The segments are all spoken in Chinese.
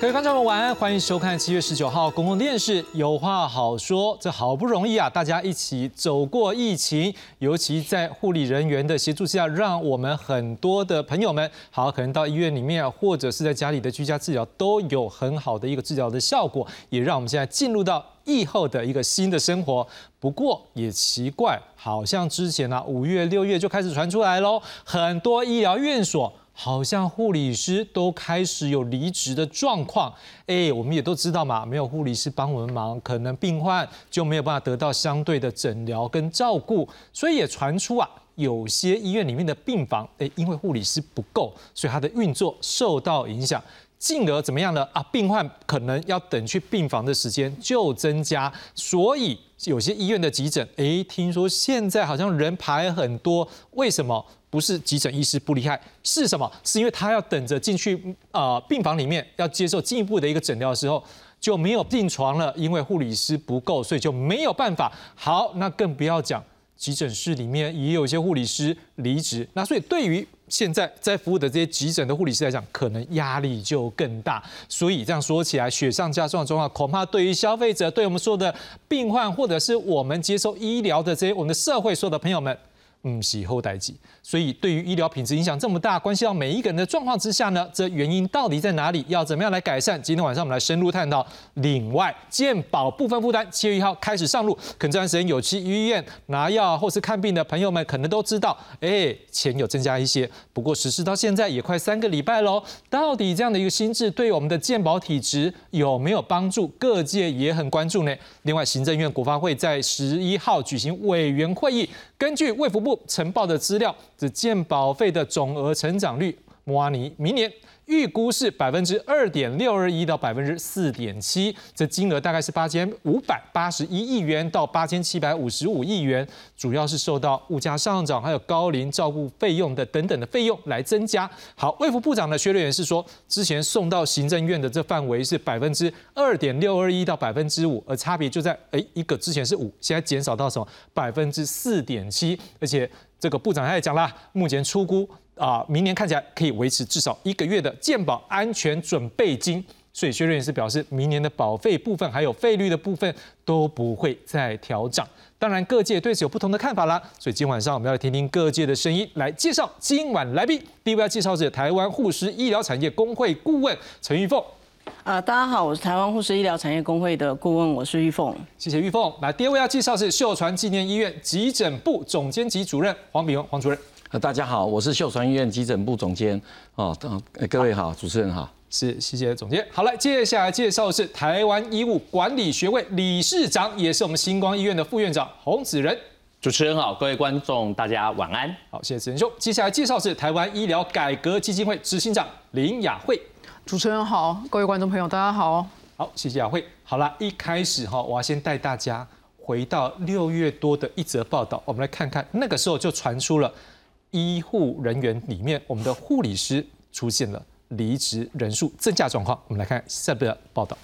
各位观众们晚安，欢迎收看七月十九号公共电视《有话好说》。这好不容易啊，大家一起走过疫情，尤其在护理人员的协助下，让我们很多的朋友们，好可能到医院里面，或者是在家里的居家治疗，都有很好的一个治疗的效果，也让我们现在进入到疫后的一个新的生活。不过也奇怪，好像之前呢，五月、六月就开始传出来喽，很多医疗院所。好像护理师都开始有离职的状况，哎，我们也都知道嘛，没有护理师帮我们忙，可能病患就没有办法得到相对的诊疗跟照顾，所以也传出啊，有些医院里面的病房，哎，因为护理师不够，所以它的运作受到影响，进而怎么样呢？啊，病患可能要等去病房的时间就增加，所以有些医院的急诊，哎，听说现在好像人排很多，为什么？不是急诊医师不厉害，是什么？是因为他要等着进去啊病房里面要接受进一步的一个诊疗的时候就没有病床了，因为护理师不够，所以就没有办法。好，那更不要讲急诊室里面也有一些护理师离职，那所以对于现在在服务的这些急诊的护理师来讲，可能压力就更大。所以这样说起来，雪上加霜的状况，恐怕对于消费者、对我们说的病患，或者是我们接受医疗的这些我们的社会所有的朋友们。嗯，喜后代际，所以对于医疗品质影响这么大，关系到每一个人的状况之下呢，这原因到底在哪里？要怎么样来改善？今天晚上我们来深入探讨。另外，健保部分负担七月一号开始上路，可能这段时间有去医院拿药或是看病的朋友们，可能都知道，哎，钱有增加一些。不过实施到现在也快三个礼拜喽，到底这样的一个心智对我们的健保体质有没有帮助？各界也很关注呢。另外，行政院国发会在十一号举行委员会议。根据卫福部呈报的资料，这健保费的总额成长率，莫阿尼明年。预估是百分之二点六二一到百分之四点七，这金额大概是八千五百八十一亿元到八千七百五十五亿元，主要是受到物价上涨，还有高龄照顾费用的等等的费用来增加。好，卫福部长的薛瑞元是说，之前送到行政院的这范围是百分之二点六二一到百分之五，而差别就在哎一个之前是五，现在减少到什么百分之四点七，而且这个部长他也讲啦，目前出估。啊，明年看起来可以维持至少一个月的健保安全准备金，所以薛瑞也是表示，明年的保费部分还有费率的部分都不会再调整。当然，各界对此有不同的看法啦。所以今晚上我们要来听听各界的声音，来介绍今晚来宾。第一位要介绍是台湾护士医疗产业工会顾问陈玉凤。啊，大家好，我是台湾护士医疗产业工会的顾问，我是玉凤。谢谢玉凤。来，第二位要介绍是秀传纪念医院急诊部总监级主任黄炳荣黄主任。呃，大家好，我是秀传医院急诊部总监哦。各位好，主持人好，是谢谢总监。好了，接下来介绍的是台湾医务管理学会理事长，也是我们星光医院的副院长洪子仁。主持人好，各位观众大家晚安。好，谢谢子仁兄。接下来介绍是台湾医疗改革基金会执行长林雅慧。主持人好，各位观众朋友大家好。好，谢谢雅慧。好了，一开始哈，我要先带大家回到六月多的一则报道，我们来看看那个时候就传出了。医护人员里面，我们的护理师出现了离职人数增加状况。我们来看下边的报道。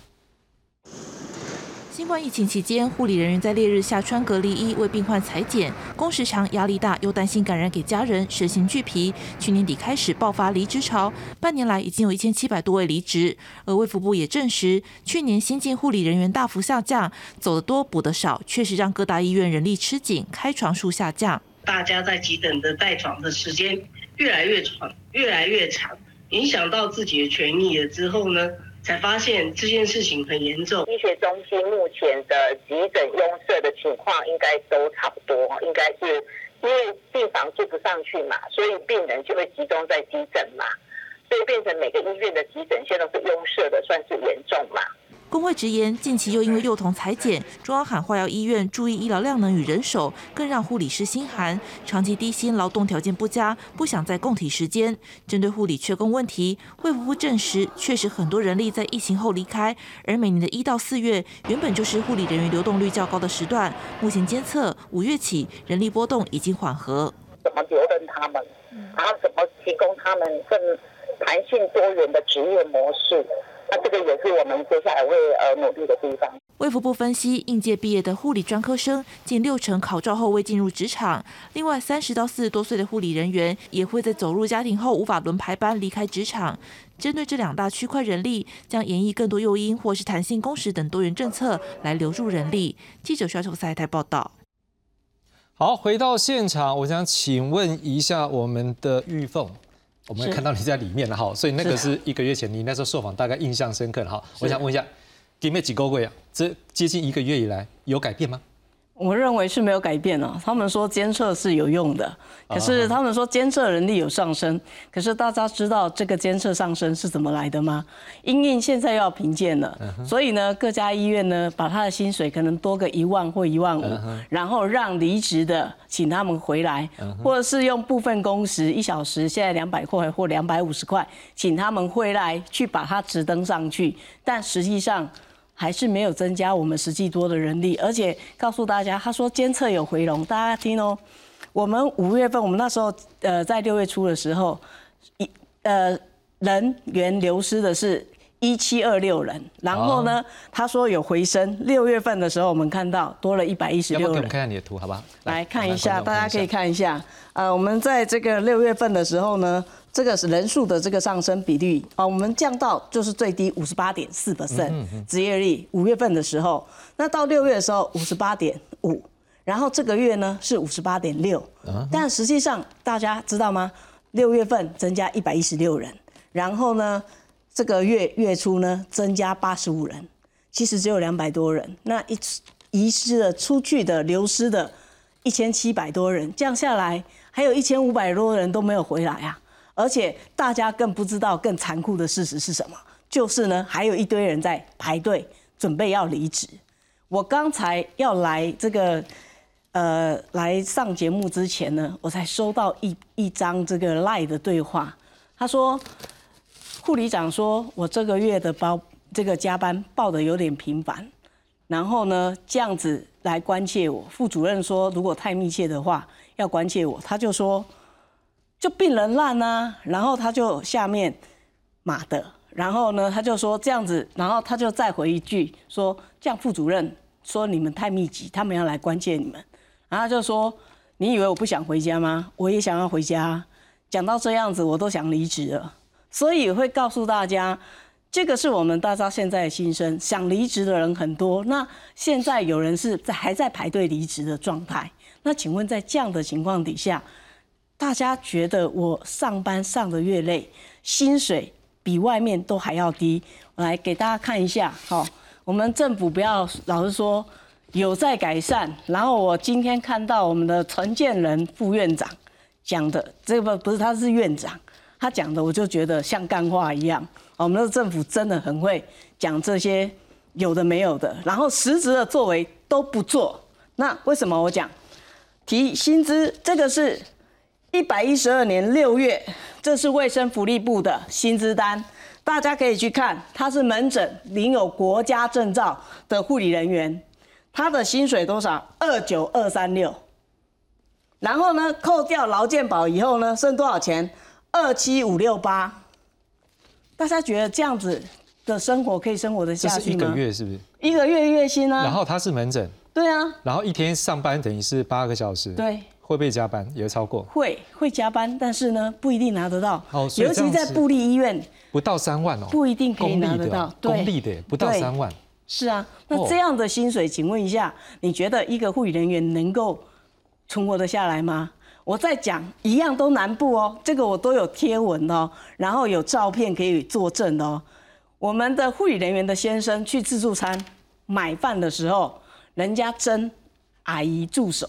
新冠疫情期间，护理人员在烈日下穿隔离衣为病患裁剪，工时长、压力大，又担心感染给家人，身心俱疲。去年底开始爆发离职潮，半年来已经有一千七百多位离职。而卫福部也证实，去年新进护理人员大幅下降，走得多补得少，确实让各大医院人力吃紧，开床数下降。大家在急诊的待床的时间越来越长，越来越长，影响到自己的权益了之后呢，才发现这件事情很严重。医学中心目前的急诊拥塞的情况应该都差不多，应该是因为病房住不上去嘛，所以病人就会集中在急诊嘛，所以变成每个医院的急诊线都是拥塞的，算是严重嘛。工会直言，近期又因为幼童裁剪，中央喊话要医院注意医疗量能与人手，更让护理师心寒。长期低薪、劳动条件不佳，不想再供体时间。针对护理缺工问题，卫福部证实，确实很多人力在疫情后离开，而每年的一到四月，原本就是护理人员流动率较高的时段。目前监测，五月起人力波动已经缓和。怎么留任他们？然后怎么提供他们更弹性多元的职业模式？那这个也是我们接下来会呃努力的地方。卫福部分析，应届毕业的护理专科生近六成考照后未进入职场。另外，三十到四十多岁的护理人员也会在走入家庭后无法轮排班离开职场。针对这两大区块人力，将演绎更多诱因或是弹性工时等多元政策来留住人力。记者肖秋赛台报道。好，回到现场，我想请问一下我们的玉凤，我们看到你在里面了哈，所以那个是一个月前你那时候受访，大概印象深刻哈。我想问一下。给没几个月啊？这接近一个月以来有改变吗？我认为是没有改变啊。他们说监测是有用的，可是他们说监测能力有上升，可是大家知道这个监测上升是怎么来的吗？因应现在要评鉴了，所以呢，各家医院呢把他的薪水可能多个一万或一万五，然后让离职的请他们回来，或者是用部分工时一小时现在两百块或两百五十块，请他们回来去把它直登上去，但实际上。还是没有增加我们实际多的人力，而且告诉大家，他说监测有回笼，大家听哦。我们五月份，我们那时候呃在六月初的时候，一呃人员流失的是一七二六人，然后呢他说有回升，六月份的时候我们看到多了一百一十六人。看看你的图，好不好？来看一下，大家可以看一下。呃，我们在这个六月份的时候呢。这个是人数的这个上升比率啊，我们降到就是最低五十八点四 percent 职业率。五月份的时候，那到六月的时候五十八点五，然后这个月呢是五十八点六，但实际上大家知道吗？六月份增加一百一十六人，然后呢这个月月初呢增加八十五人，其实只有两百多人。那一遗失的出去的流失的一千七百多人，降下来还有一千五百多人都没有回来啊。而且大家更不知道更残酷的事实是什么，就是呢，还有一堆人在排队准备要离职。我刚才要来这个，呃，来上节目之前呢，我才收到一一张这个赖的对话。他说，护理长说我这个月的包这个加班报的有点频繁，然后呢这样子来关切我。副主任说如果太密切的话要关切我，他就说。就病人烂啊，然后他就下面马的，然后呢他就说这样子，然后他就再回一句说，这样副主任说你们太密集，他们要来关切你们，然后他就说你以为我不想回家吗？我也想要回家，讲到这样子我都想离职了，所以会告诉大家，这个是我们大家现在的心声，想离职的人很多，那现在有人是在还在排队离职的状态，那请问在这样的情况底下？大家觉得我上班上的越累，薪水比外面都还要低。我来给大家看一下，好，我们政府不要老是说有在改善。然后我今天看到我们的陈建仁副院长讲的，这个不是他是院长，他讲的我就觉得像干话一样。我们的政府真的很会讲这些有的没有的，然后实质的作为都不做。那为什么我讲提薪资？这个是。一百一十二年六月，这是卫生福利部的薪资单，大家可以去看。他是门诊领有国家证照的护理人员，他的薪水多少？二九二三六。然后呢，扣掉劳健保以后呢，剩多少钱？二七五六八。大家觉得这样子的生活可以生活得下去吗？一个月是不是？一个月月薪呢？然后他是门诊。对啊。然后一天上班等于是八个小时。对。会不会加班？也会超过？会会加班，但是呢，不一定拿得到。哦，尤其在布利医院，不到三万哦，不一定可以拿得到。公立的不到三万。是啊，那这样的薪水，请问一下，你觉得一个护理人员能够存活得下来吗？我在讲一样都难不哦，这个我都有贴文哦，然后有照片可以作证哦。我们的护理人员的先生去自助餐买饭的时候，人家真阿姨助手。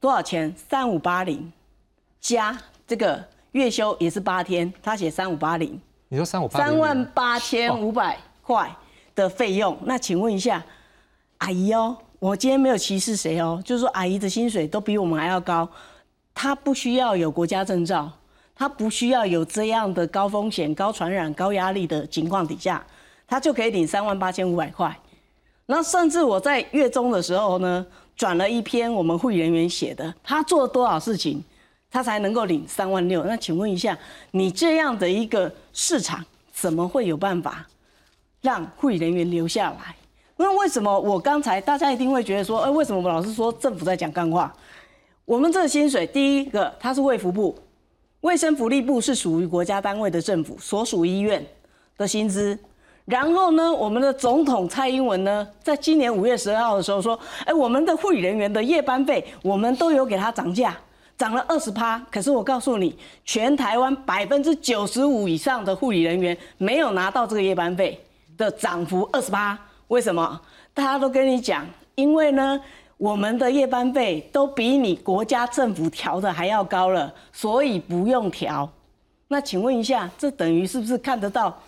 多少钱？三五八零，加这个月休也是八天，他写三五八零。你说三五八三万八千五百块的费用，那请问一下，阿姨哦，我今天没有歧视谁哦，就是说阿姨的薪水都比我们还要高，她不需要有国家证照，她不需要有这样的高风险、高传染、高压力的情况底下，她就可以领三万八千五百块。那甚至我在月中的时候呢？转了一篇我们护理人员写的，他做了多少事情，他才能够领三万六？那请问一下，你这样的一个市场，怎么会有办法让护理人员留下来？那为什么我刚才大家一定会觉得说，哎，为什么我们老是说政府在讲干话？我们这个薪水，第一个它是卫福部，卫生福利部是属于国家单位的政府，所属医院的薪资。然后呢，我们的总统蔡英文呢，在今年五月十二号的时候说，哎，我们的护理人员的夜班费，我们都有给他涨价，涨了二十趴。可是我告诉你，全台湾百分之九十五以上的护理人员没有拿到这个夜班费的涨幅二十趴。为什么？大家都跟你讲，因为呢，我们的夜班费都比你国家政府调的还要高了，所以不用调。那请问一下，这等于是不是看得到，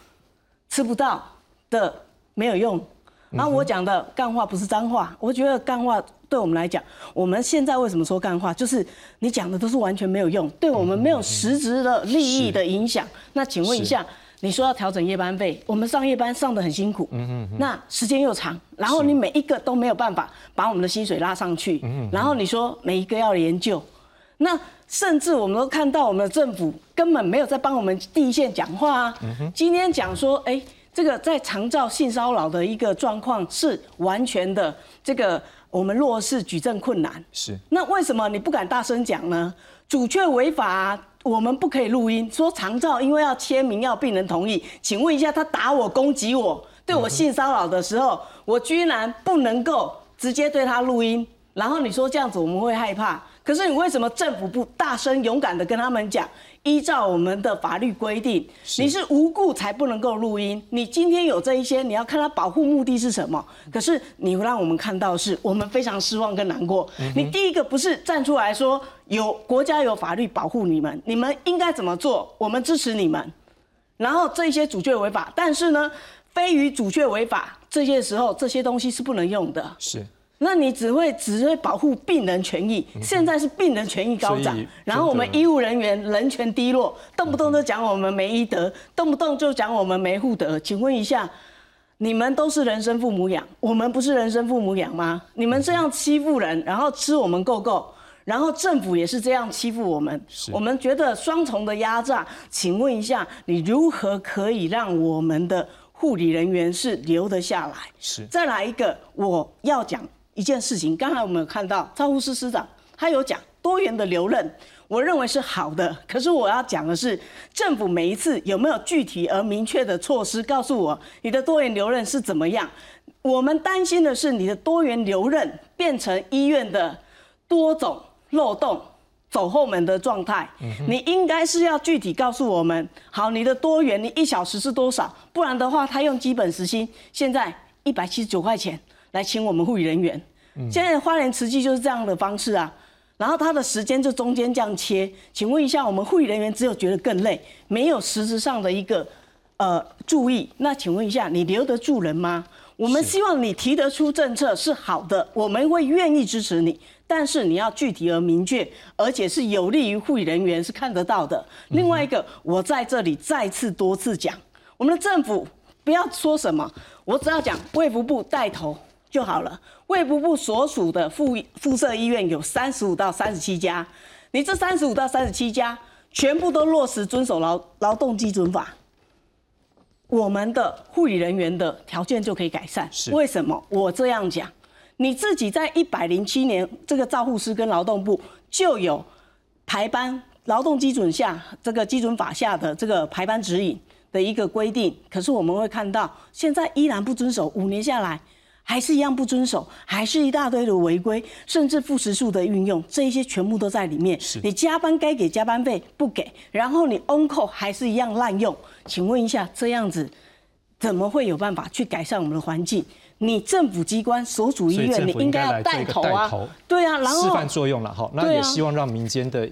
吃不到的没有用？然后我讲的干话不是脏话，我觉得干话对我们来讲，我们现在为什么说干话？就是你讲的都是完全没有用，对我们没有实质的利益的影响。那请问一下。你说要调整夜班费，我们上夜班上的很辛苦，嗯嗯，那时间又长，然后你每一个都没有办法把我们的薪水拉上去，嗯然后你说每一个要研究，那甚至我们都看到我们的政府根本没有在帮我们第一线讲话啊，今天讲说，哎，这个在长照性骚扰的一个状况是完全的这个我们弱势举证困难，是，那为什么你不敢大声讲呢？主确违法。我们不可以录音，说长照因为要签名要病人同意，请问一下，他打我攻击我，对我性骚扰的时候，我居然不能够直接对他录音，然后你说这样子我们会害怕，可是你为什么政府不大声勇敢的跟他们讲？依照我们的法律规定，你是无故才不能够录音。你今天有这一些，你要看他保护目的是什么。可是你让我们看到是我们非常失望跟难过。你第一个不是站出来说有国家有法律保护你们，你们应该怎么做？我们支持你们。然后这些主确违法，但是呢，非于主确违法这些时候，这些东西是不能用的。是。那你只会只会保护病人权益，现在是病人权益高涨，然后我们医务人员人权低落，动不动就讲我们没医德，动不动就讲我们没护德。请问一下，你们都是人生父母养，我们不是人生父母养吗？你们这样欺负人，然后吃我们够够，然后政府也是这样欺负我们，我们觉得双重的压榨。请问一下，你如何可以让我们的护理人员是留得下来？是再来一个，我要讲。一件事情，刚才我们有看到赵护士师长，他有讲多元的留任，我认为是好的。可是我要讲的是，政府每一次有没有具体而明确的措施告诉我，你的多元留任是怎么样？我们担心的是，你的多元留任变成医院的多种漏洞、走后门的状态。你应该是要具体告诉我们，好，你的多元，你一小时是多少？不然的话，他用基本时薪，现在一百七十九块钱来请我们护理人员。现在花莲慈济就是这样的方式啊，然后他的时间就中间这样切。请问一下，我们护理人员只有觉得更累，没有实质上的一个呃注意。那请问一下，你留得住人吗？我们希望你提得出政策是好的，我们会愿意支持你，但是你要具体而明确，而且是有利于护理人员是看得到的。另外一个，我在这里再次多次讲，我们的政府不要说什么，我只要讲卫福部带头。就好了。卫福部所属的附附设医院有三十五到三十七家，你这三十五到三十七家全部都落实遵守劳劳动基准法，我们的护理人员的条件就可以改善。为什么我这样讲？你自己在一百零七年，这个照护师跟劳动部就有排班劳动基准下这个基准法下的这个排班指引的一个规定，可是我们会看到现在依然不遵守，五年下来。还是一样不遵守，还是一大堆的违规，甚至副时数的运用，这一些全部都在里面。你加班该给加班费不给，然后你 on call 还是一样滥用。请问一下，这样子怎么会有办法去改善我们的环境？你政府机关所属医院，你应该要带头啊，对啊，然后示范作用了哈。那也希望让民间的。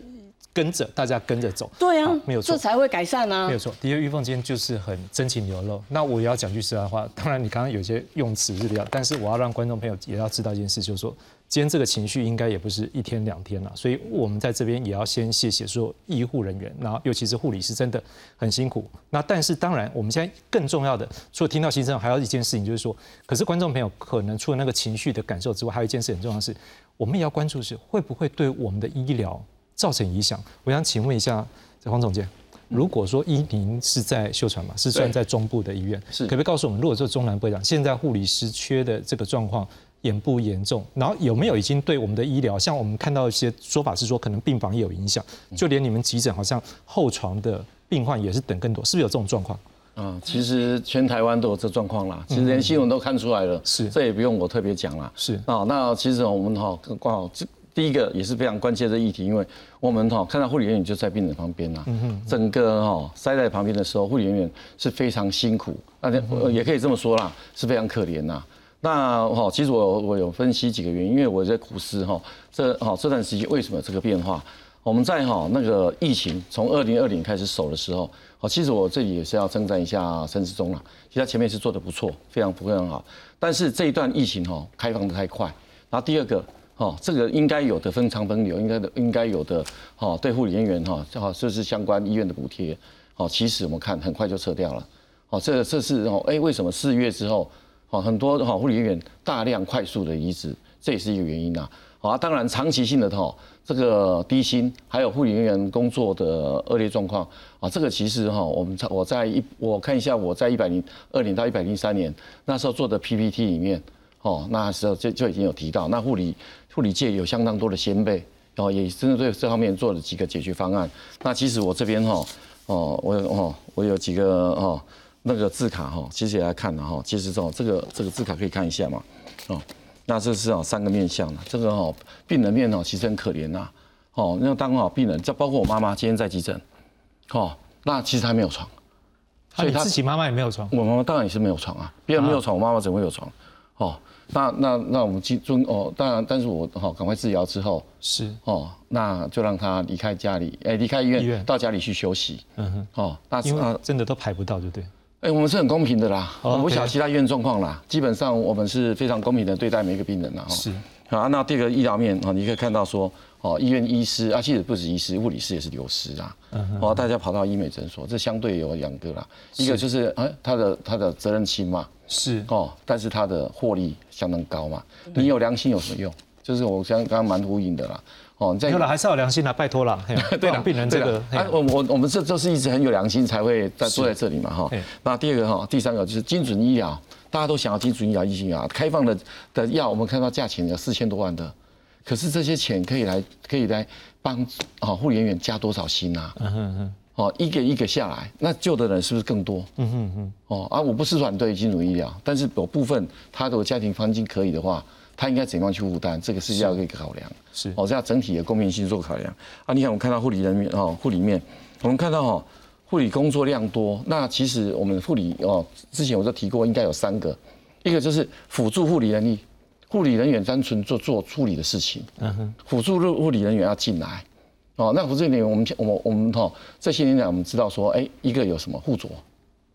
跟着大家跟着走，对啊，没有错，这才会改善啊，没有错。的确，玉凤今天就是很真情流露。那我也要讲句实在话，当然你刚刚有些用词是比较，但是我要让观众朋友也要知道一件事，就是说今天这个情绪应该也不是一天两天了，所以我们在这边也要先谢谢说医护人员，然后尤其是护理师真的很辛苦。那但是当然，我们现在更重要的，除了听到心声，还有一件事情就是说，可是观众朋友可能除了那个情绪的感受之外，还有一件事很重要的是，我们也要关注是会不会对我们的医疗。造成影响，我想请问一下，这黄总监，如果说依您是在秀传嘛，是算在中部的医院，是。可不可以告诉我们，如果说中南部讲，现在护理师缺的这个状况严不严重？然后有没有已经对我们的医疗，像我们看到一些说法是说，可能病房也有影响，就连你们急诊好像后床的病患也是等更多，是不是有这种状况？啊，其实全台湾都有这状况啦，其实连新闻都看出来了，是。这也不用我特别讲啦。是。啊，那其实我们哈挂好这第一个也是非常关切的议题，因为我们哈看到护理人员就在病人旁边呐，整个哈塞在旁边的时候，护理人员是非常辛苦，那呃也可以这么说啦，是非常可怜呐。那哈，其实我我有分析几个原因，因为我在苦思哈，这哈这段时间为什么有这个变化？我们在哈那个疫情从二零二零开始守的时候，好，其实我这里也是要称赞一下陈志忠啦，其实他前面是做的不错，非常非常好。但是这一段疫情哈开放的太快，然后第二个哦这个应该有的分仓分流，应该的应该有的哈对护理人员哈哈就是相关医院的补贴，好，其实我们看很快就撤掉了，好，这这是哦哎为什么四月之后好很多哈护理人员大量快速的移植，这也是一个原因呐。好，当然长期性的哈，这个低薪还有护理人员工作的恶劣状况啊，这个其实哈，我们在我在一我看一下我在一百零二年到一百零三年那时候做的 PPT 里面，哦，那时候就就已经有提到，那护理护理界有相当多的先辈，哦，也针对这方面做了几个解决方案。那其实我这边哈，哦，我有哦，我有几个哦那个字卡哈，其实也来看了哈，其实这种这个这个字卡可以看一下嘛，哦。那这是哦三个面向了，这个哦病人面哦其实很可怜呐，哦那当好病人，这包括我妈妈今天在急诊，哦那其实她没有床，所以自己妈妈也没有床，我妈妈当然也是没有床啊，别人没有床，我妈妈怎么会有床？哦那那那我们去尊哦当然，但是我好赶快治疗之后是哦那就让他离开家里，哎离开医院到家里去休息，嗯哼哦那因为真的都排不到就对。哎，我们是很公平的啦，我不晓得其他医院状况啦。基本上我们是非常公平的对待每一个病人啦。是啊，那第二个医疗面啊，你可以看到说，哦，医院医师啊，其实不止医师，物理师也是流失啊。哦，大家跑到医美诊所，这相对有两个啦。一个就是哎，他的他的责任心嘛，是哦，但是他的获利相当高嘛。你有良心有什么用？就是我刚刚刚蛮呼应的啦。哦，有了还是要良心啦，拜托了。对了，病人这个，我我我们这就是一直很有良心才会在坐在这里嘛哈。那第二个哈，第三个就是精准医疗，大家都想要精准医疗、医疗开放的的药，我们看到价钱有四千多万的，可是这些钱可以来可以来帮啊护理人员加多少薪啊？嗯哼哼。哦，一个一个下来，那救的人是不是更多？嗯哼哼。哦啊，我不是反对精准医疗，但是有部分他的家庭环境可以的话。他应该怎样去负担？这个是要一个考量，是哦，这样整体的公平性做考量啊。你看，我们看到护理人员哦，护理面，我们看到哈，护理工作量多。那其实我们护理哦，之前我就提过，应该有三个，一个就是辅助护理能力，护理人员单纯做做处理的事情，嗯哼，辅助护护理人员要进来，哦，那辅助人员我们我们我们哈这些年来我们知道说，哎，一个有什么护佐，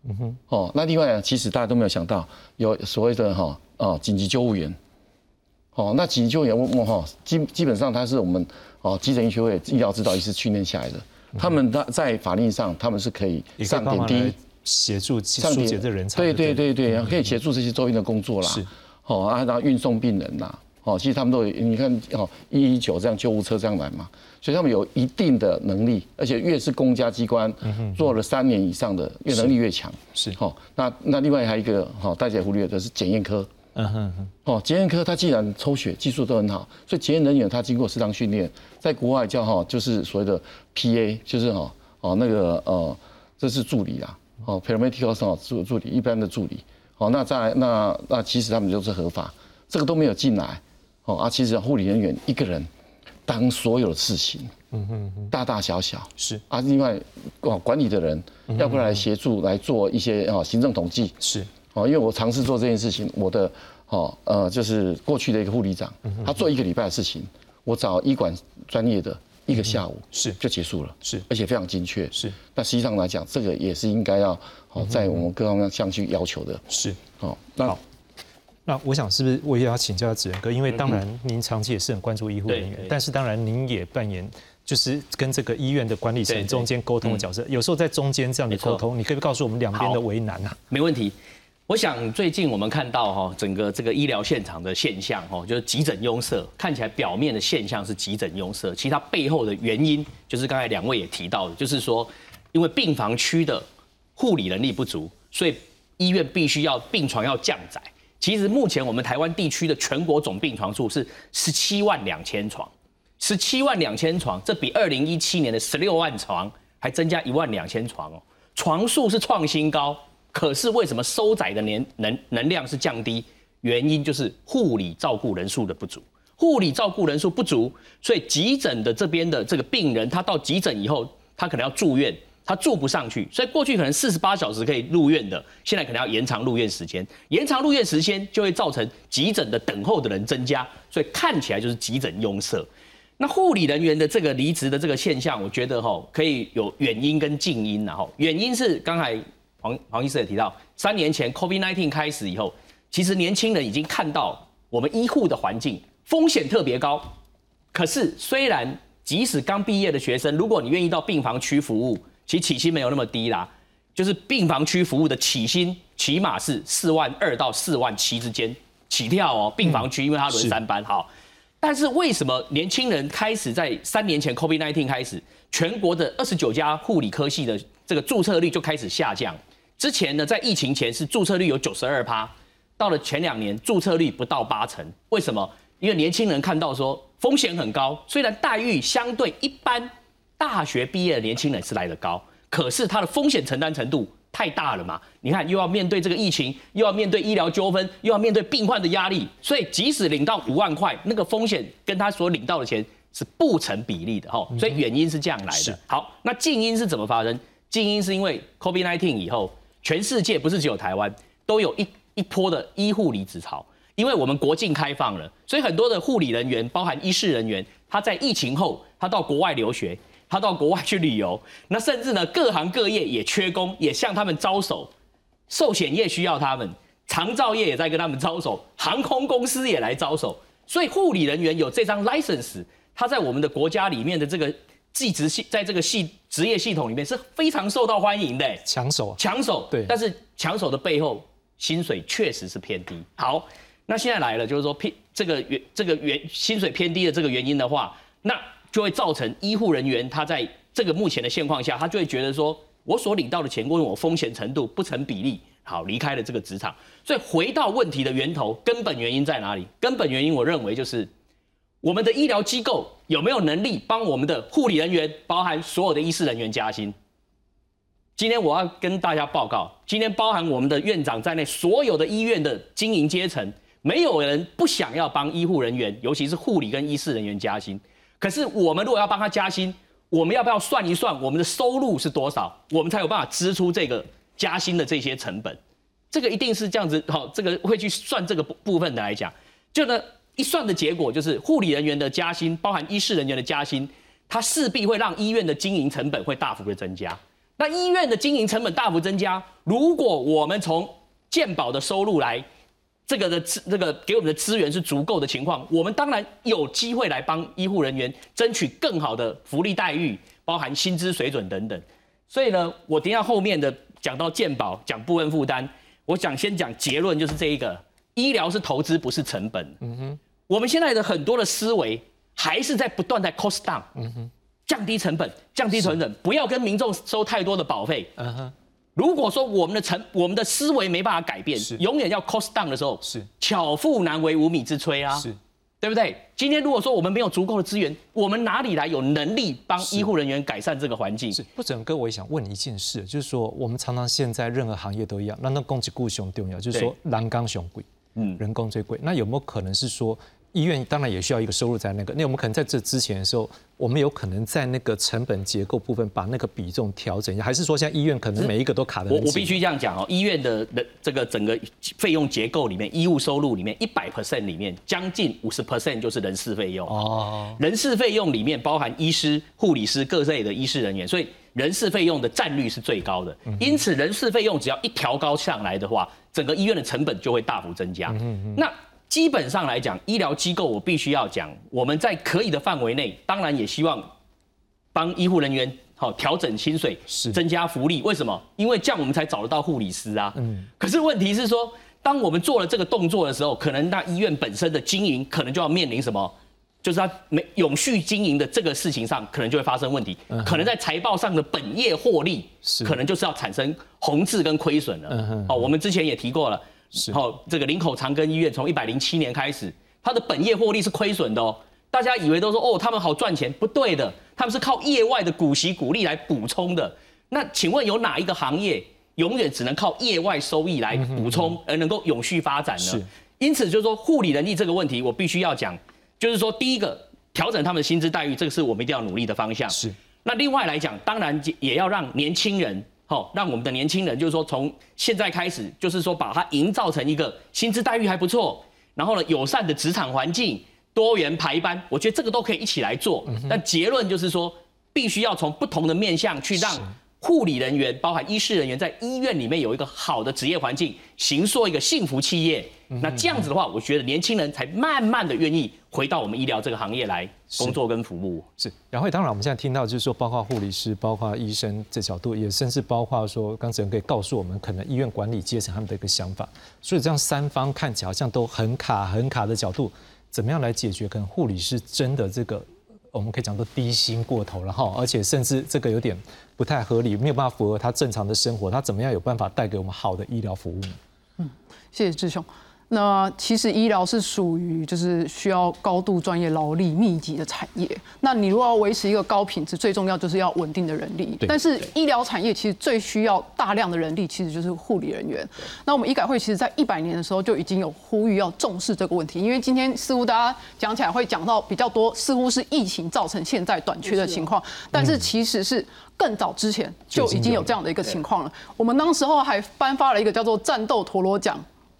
嗯哼，哦，那另外其实大家都没有想到有所谓的哈哦紧急救护员。哦，那紧急救员我哈基基本上他是我们哦急诊医学会医疗指导医师训练下来的，他们他在法令上他们是可以上点滴协助上点的人才，对对对对，可以协助这些周边的工作啦。是，哦啊，然后运送病人呐，哦，其实他们都有，你看哦一一九这样救护车这样来嘛，所以他们有一定的能力，而且越是公家机关做了三年以上的，越能力越强。是，哦，那那另外还有一个哈大家忽略的是检验科。嗯哼哼，哦，检验科他既然抽血技术都很好，所以检验人员他经过适当训练，在国外叫哈就是所谓的 PA，就是哈哦那个呃这是助理啊，哦 paramedical 哦助助理一般的助理，哦那再来那那其实他们就是合法，这个都没有进来，哦啊其实护理人员一个人当所有的事情，嗯哼哼，大大小小是。啊，另外哦管理的人要不来协助来做一些啊行政统计是。哦，因为我尝试做这件事情，我的哦呃，就是过去的一个护理长，他做一个礼拜的事情，我找医管专业的一个下午是就结束了，是而且非常精确，是。那实际上来讲，这个也是应该要哦，在我们各方面向去要求的，是。哦，那那我想是不是我也要请教子仁哥？因为当然您长期也是很关注医护人员，但是当然您也扮演就是跟这个医院的管理层中间沟通的角色，有时候在中间这样的沟通，你可以告诉我们两边的为难啊？没问题。我想最近我们看到哈，整个这个医疗现场的现象哈，就是急诊拥塞，看起来表面的现象是急诊拥塞，其实它背后的原因就是刚才两位也提到的，就是说因为病房区的护理能力不足，所以医院必须要病床要降载。其实目前我们台湾地区的全国总病床数是十七万两千床，十七万两千床，这比二零一七年的十六万床还增加一万两千床哦，床数是创新高，可是为什么收载的年能能量是降低？原因就是护理照顾人数的不足，护理照顾人数不足，所以急诊的这边的这个病人，他到急诊以后，他可能要住院，他住不上去，所以过去可能四十八小时可以入院的，现在可能要延长入院时间，延长入院时间就会造成急诊的等候的人增加，所以看起来就是急诊拥塞。那护理人员的这个离职的这个现象，我觉得哈可以有原因跟近因然后原因是刚才黄黄医师也提到，三年前 COVID-19 开始以后。其实年轻人已经看到我们医护的环境风险特别高，可是虽然即使刚毕业的学生，如果你愿意到病房区服务，其实起薪没有那么低啦，就是病房区服务的起薪起码是四万二到四万七之间起跳哦。病房区因为它轮三班好，但是为什么年轻人开始在三年前 COVID-19 开始，全国的二十九家护理科系的这个注册率就开始下降？之前呢，在疫情前是注册率有九十二趴。到了前两年，注册率不到八成，为什么？因为年轻人看到说风险很高，虽然待遇相对一般，大学毕业的年轻人是来得高，可是他的风险承担程度太大了嘛？你看，又要面对这个疫情，又要面对医疗纠纷，又要面对病患的压力，所以即使领到五万块，那个风险跟他所领到的钱是不成比例的哈。所以原因是这样来的。好，那静音是怎么发生？静音是因为 COVID-19 以后，全世界不是只有台湾都有一。一波的医护离职潮，因为我们国境开放了，所以很多的护理人员，包含医师人员，他在疫情后，他到国外留学，他到国外去旅游，那甚至呢，各行各业也缺工，也向他们招手，寿险业需要他们，长照业也在跟他们招手，航空公司也来招手，所以护理人员有这张 license，他在我们的国家里面的这个技职系，在这个系职业系统里面是非常受到欢迎的，抢手，抢手，对，但是抢手的背后。薪水确实是偏低。好，那现在来了，就是说偏这个原这个原薪水偏低的这个原因的话，那就会造成医护人员他在这个目前的现况下，他就会觉得说，我所领到的钱跟我风险程度不成比例，好离开了这个职场。所以回到问题的源头，根本原因在哪里？根本原因我认为就是我们的医疗机构有没有能力帮我们的护理人员，包含所有的医师人员加薪。今天我要跟大家报告，今天包含我们的院长在内，所有的医院的经营阶层，没有人不想要帮医护人员，尤其是护理跟医师人员加薪。可是我们如果要帮他加薪，我们要不要算一算我们的收入是多少，我们才有办法支出这个加薪的这些成本？这个一定是这样子，好，这个会去算这个部部分的来讲，就呢一算的结果就是护理人员的加薪，包含医师人员的加薪，它势必会让医院的经营成本会大幅的增加。那医院的经营成本大幅增加，如果我们从健保的收入来，这个的资这个给我们的资源是足够的情况，我们当然有机会来帮医护人员争取更好的福利待遇，包含薪资水准等等。所以呢，我等一下后面的讲到健保，讲部分负担，我想先讲结论，就是这一个医疗是投资，不是成本。嗯哼，我们现在的很多的思维还是在不断在 cost down。嗯哼。降低成本，降低成本，不要跟民众收太多的保费。嗯哼，如果说我们的成，我们的思维没办法改变，是永远要 cost down 的时候，是巧妇难为无米之炊啊，是，对不对？今天如果说我们没有足够的资源，我们哪里来有能力帮医护人员改善这个环境？是，不整哥，我也想问一件事，就是说我们常常现在任何行业都一样，那那供给固雄重要，就是说栏杆雄贵，嗯，人工最贵，那有没有可能是说？医院当然也需要一个收入在那个，那我们可能在这之前的时候，我们有可能在那个成本结构部分把那个比重调整一下，还是说现在医院可能每一个都卡的？我我必须这样讲哦，医院的的这个整个费用结构里面，医务收入里面一百 percent 里面，将近五十 percent 就是人事费用。哦，人事费用里面包含医师、护理师各类的医师人员，所以人事费用的占率是最高的，因此人事费用只要一调高上来的话，整个医院的成本就会大幅增加。那基本上来讲，医疗机构我必须要讲，我们在可以的范围内，当然也希望帮医护人员好调整薪水，是增加福利。为什么？因为这样我们才找得到护理师啊。嗯。可是问题是说，当我们做了这个动作的时候，可能那医院本身的经营可能就要面临什么就是它没永续经营的这个事情上，可能就会发生问题，可能在财报上的本业获利，可能就是要产生红字跟亏损了。哦，我们之前也提过了，哦，这个林口长庚医院从一百零七年开始，它的本业获利是亏损的哦。大家以为都说哦，他们好赚钱，不对的，他们是靠业外的股息股利来补充的。那请问有哪一个行业永远只能靠业外收益来补充而能够永续发展呢？因此就是说护理能力这个问题，我必须要讲，就是说第一个调整他们的薪资待遇，这个是我们一定要努力的方向。是。那另外来讲，当然也要让年轻人，好，让我们的年轻人，就是说从现在开始，就是说把它营造成一个薪资待遇还不错，然后呢友善的职场环境。多元排班，我觉得这个都可以一起来做。但结论就是说，必须要从不同的面向去让护理人员，包含医师人员，在医院里面有一个好的职业环境，行塑一个幸福企业。那这样子的话，我觉得年轻人才慢慢的愿意回到我们医疗这个行业来工作跟服务。是，然后当然我们现在听到就是说，包括护理师、包括医生这角度，也甚至包括说，刚才可以告诉我们，可能医院管理阶层他们的一个想法。所以这样三方看起来好像都很卡、很卡的角度。怎么样来解决？可能护理师真的这个，我们可以讲到低薪过头了哈，而且甚至这个有点不太合理，没有办法符合他正常的生活。他怎么样有办法带给我们好的医疗服务呢？嗯，谢谢志雄。那其实医疗是属于就是需要高度专业劳力密集的产业。那你如果要维持一个高品质，最重要就是要稳定的人力。但是医疗产业其实最需要大量的人力，其实就是护理人员。那我们医改会其实在一百年的时候就已经有呼吁要重视这个问题，因为今天似乎大家讲起来会讲到比较多，似乎是疫情造成现在短缺的情况，但是其实是更早之前就已经有这样的一个情况了。我们当时候还颁发了一个叫做战斗陀螺奖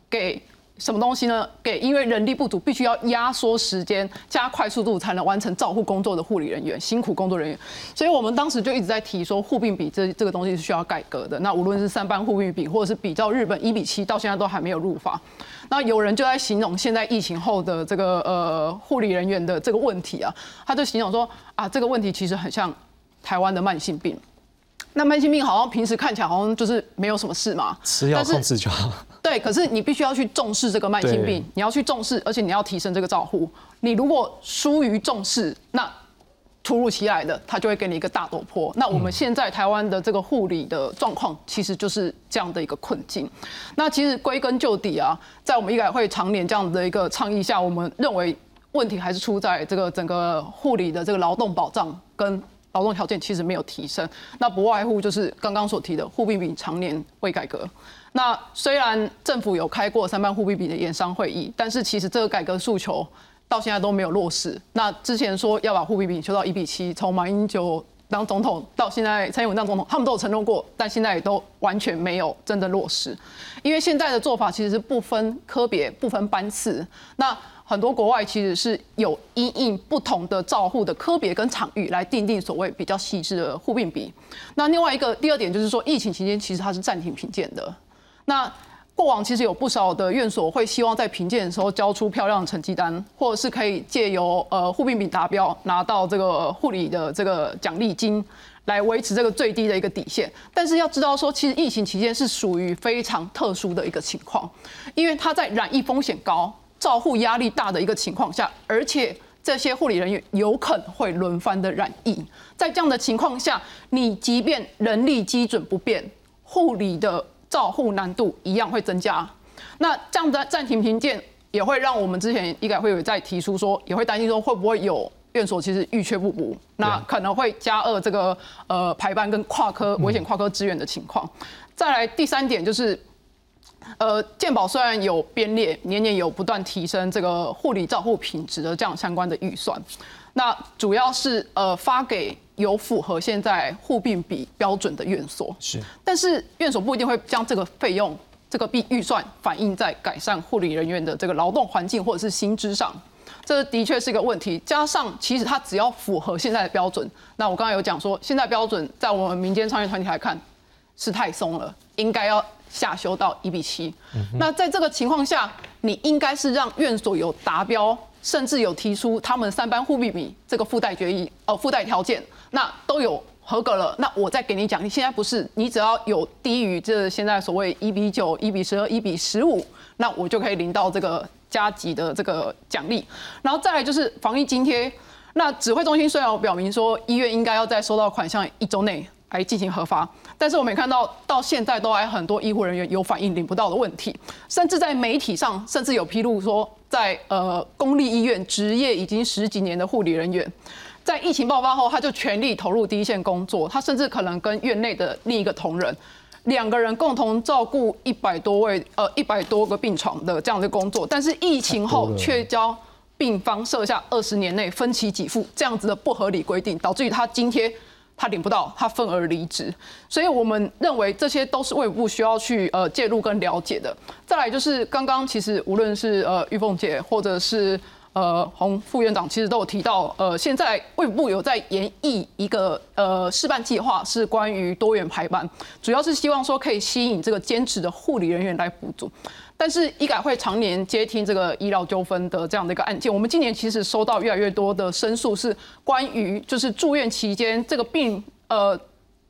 给。什么东西呢？给因为人力不足，必须要压缩时间、加快速度才能完成照护工作的护理人员，辛苦工作人员。所以我们当时就一直在提说，护病比这这个东西是需要改革的。那无论是三班护病比，或者是比较日本一比七，到现在都还没有入法。那有人就在形容现在疫情后的这个呃护理人员的这个问题啊，他就形容说啊，这个问题其实很像台湾的慢性病。那慢性病好像平时看起来好像就是没有什么事嘛，吃药控制就好。对，可是你必须要去重视这个慢性病，你要去重视，而且你要提升这个照护。你如果疏于重视，那突如其来的他就会给你一个大陡坡。那我们现在台湾的这个护理的状况，其实就是这样的一个困境。那其实归根究底啊，在我们医改会常年这样的一个倡议下，我们认为问题还是出在这个整个护理的这个劳动保障跟。劳动条件其实没有提升，那不外乎就是刚刚所提的护病比常年未改革。那虽然政府有开过三班护病比的研商会议，但是其实这个改革诉求到现在都没有落实。那之前说要把护病比修到一比七，从马英九当总统到现在蔡英文当总统，他们都有承诺过，但现在也都完全没有真的落实。因为现在的做法其实是不分科别、不分班次。那很多国外其实是有因应不同的照护的科别跟场域来定定所谓比较细致的护病比。那另外一个第二点就是说，疫情期间其实它是暂停评鉴的。那过往其实有不少的院所会希望在评鉴的时候交出漂亮的成绩单，或者是可以借由呃护病比达标拿到这个护理的这个奖励金，来维持这个最低的一个底线。但是要知道说，其实疫情期间是属于非常特殊的一个情况，因为它在染疫风险高。照护压力大的一个情况下，而且这些护理人员有可能会轮番的染疫，在这样的情况下，你即便人力基准不变，护理的照护难度一样会增加。那这样的暂停评鉴也会让我们之前医改会有在提出说，也会担心说会不会有院所其实预缺不补，那可能会加恶这个呃排班跟跨科危险跨科支援的情况。再来第三点就是。呃，健保虽然有编列，年年有不断提升这个护理照护品质的这样相关的预算，那主要是呃发给有符合现在护病比标准的院所，是，但是院所不一定会将这个费用这个预预算反映在改善护理人员的这个劳动环境或者是薪资上，这的确是一个问题。加上其实它只要符合现在的标准，那我刚刚有讲说，现在标准在我们民间创业团体来看是太松了，应该要。下修到一比七，那在这个情况下，你应该是让院所有达标，甚至有提出他们三班互比比这个附带决议，呃，附带条件，那都有合格了，那我再给你奖励。现在不是，你只要有低于这现在所谓一比九、一比十二、一比十五，那我就可以领到这个。加急的这个奖励，然后再来就是防疫津贴。那指挥中心虽然有表明说医院应该要在收到款项一周内来进行核发，但是我们也看到到现在都还很多医护人员有反映领不到的问题，甚至在媒体上甚至有披露说，在呃公立医院执业已经十几年的护理人员，在疫情爆发后他就全力投入第一线工作，他甚至可能跟院内的另一个同仁。两个人共同照顾一百多位呃一百多个病床的这样的工作，但是疫情后却将病方设下二十年内分期给付这样子的不合理规定，导致于他津贴他领不到，他愤而离职。所以我们认为这些都是卫部需要去呃介入跟了解的。再来就是刚刚其实无论是呃玉凤姐或者是。呃，洪副院长其实都有提到，呃，现在卫部有在研议一个呃示范计划，是关于多元排班，主要是希望说可以吸引这个兼职的护理人员来补足。但是医改会常年接听这个医疗纠纷的这样的一个案件，我们今年其实收到越来越多的申诉，是关于就是住院期间这个病呃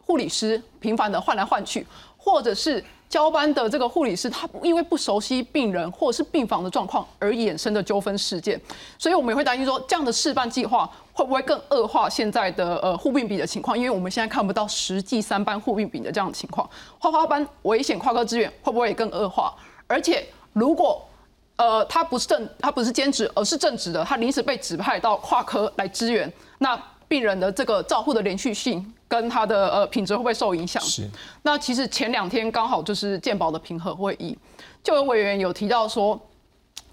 护理师频繁的换来换去，或者是。交班的这个护理师，他因为不熟悉病人或者是病房的状况而衍生的纠纷事件，所以我们也会担心说，这样的示范计划会不会更恶化现在的呃护病比的情况？因为我们现在看不到实际三班护病比的这样的情况，花花班危险跨科支援会不会也更恶化？而且如果呃他不是正他不是兼职，而是正职的，他临时被指派到跨科来支援，那病人的这个照护的连续性。跟他的呃品质会不会受影响？是。那其实前两天刚好就是健保的评核会议，就有委员有提到说，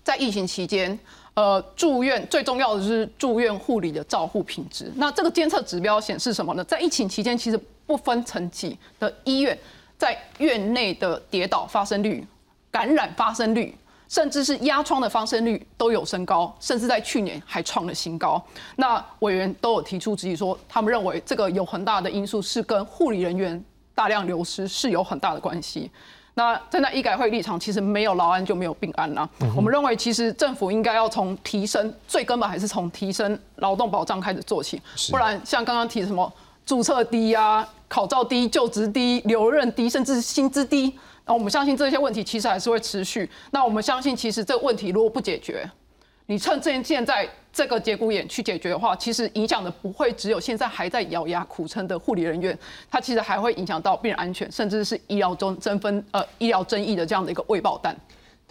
在疫情期间，呃住院最重要的是住院护理的照护品质。那这个监测指标显示什么呢？在疫情期间，其实不分层级的医院，在院内的跌倒发生率、感染发生率。甚至是压疮的发生率都有升高，甚至在去年还创了新高。那委员都有提出质疑，说他们认为这个有很大的因素是跟护理人员大量流失是有很大的关系。那在那医改会立场，其实没有劳安就没有病安啦。我们认为，其实政府应该要从提升最根本，还是从提升劳动保障开始做起，不然像刚刚提什么注册低啊、考照低、就职低、留任低，甚至薪资低。那我们相信这些问题其实还是会持续。那我们相信，其实这个问题如果不解决，你趁这现在这个节骨眼去解决的话，其实影响的不会只有现在还在咬牙苦撑的护理人员，它其实还会影响到病人安全，甚至是医疗中争分呃医疗争议的这样的一个未爆弹。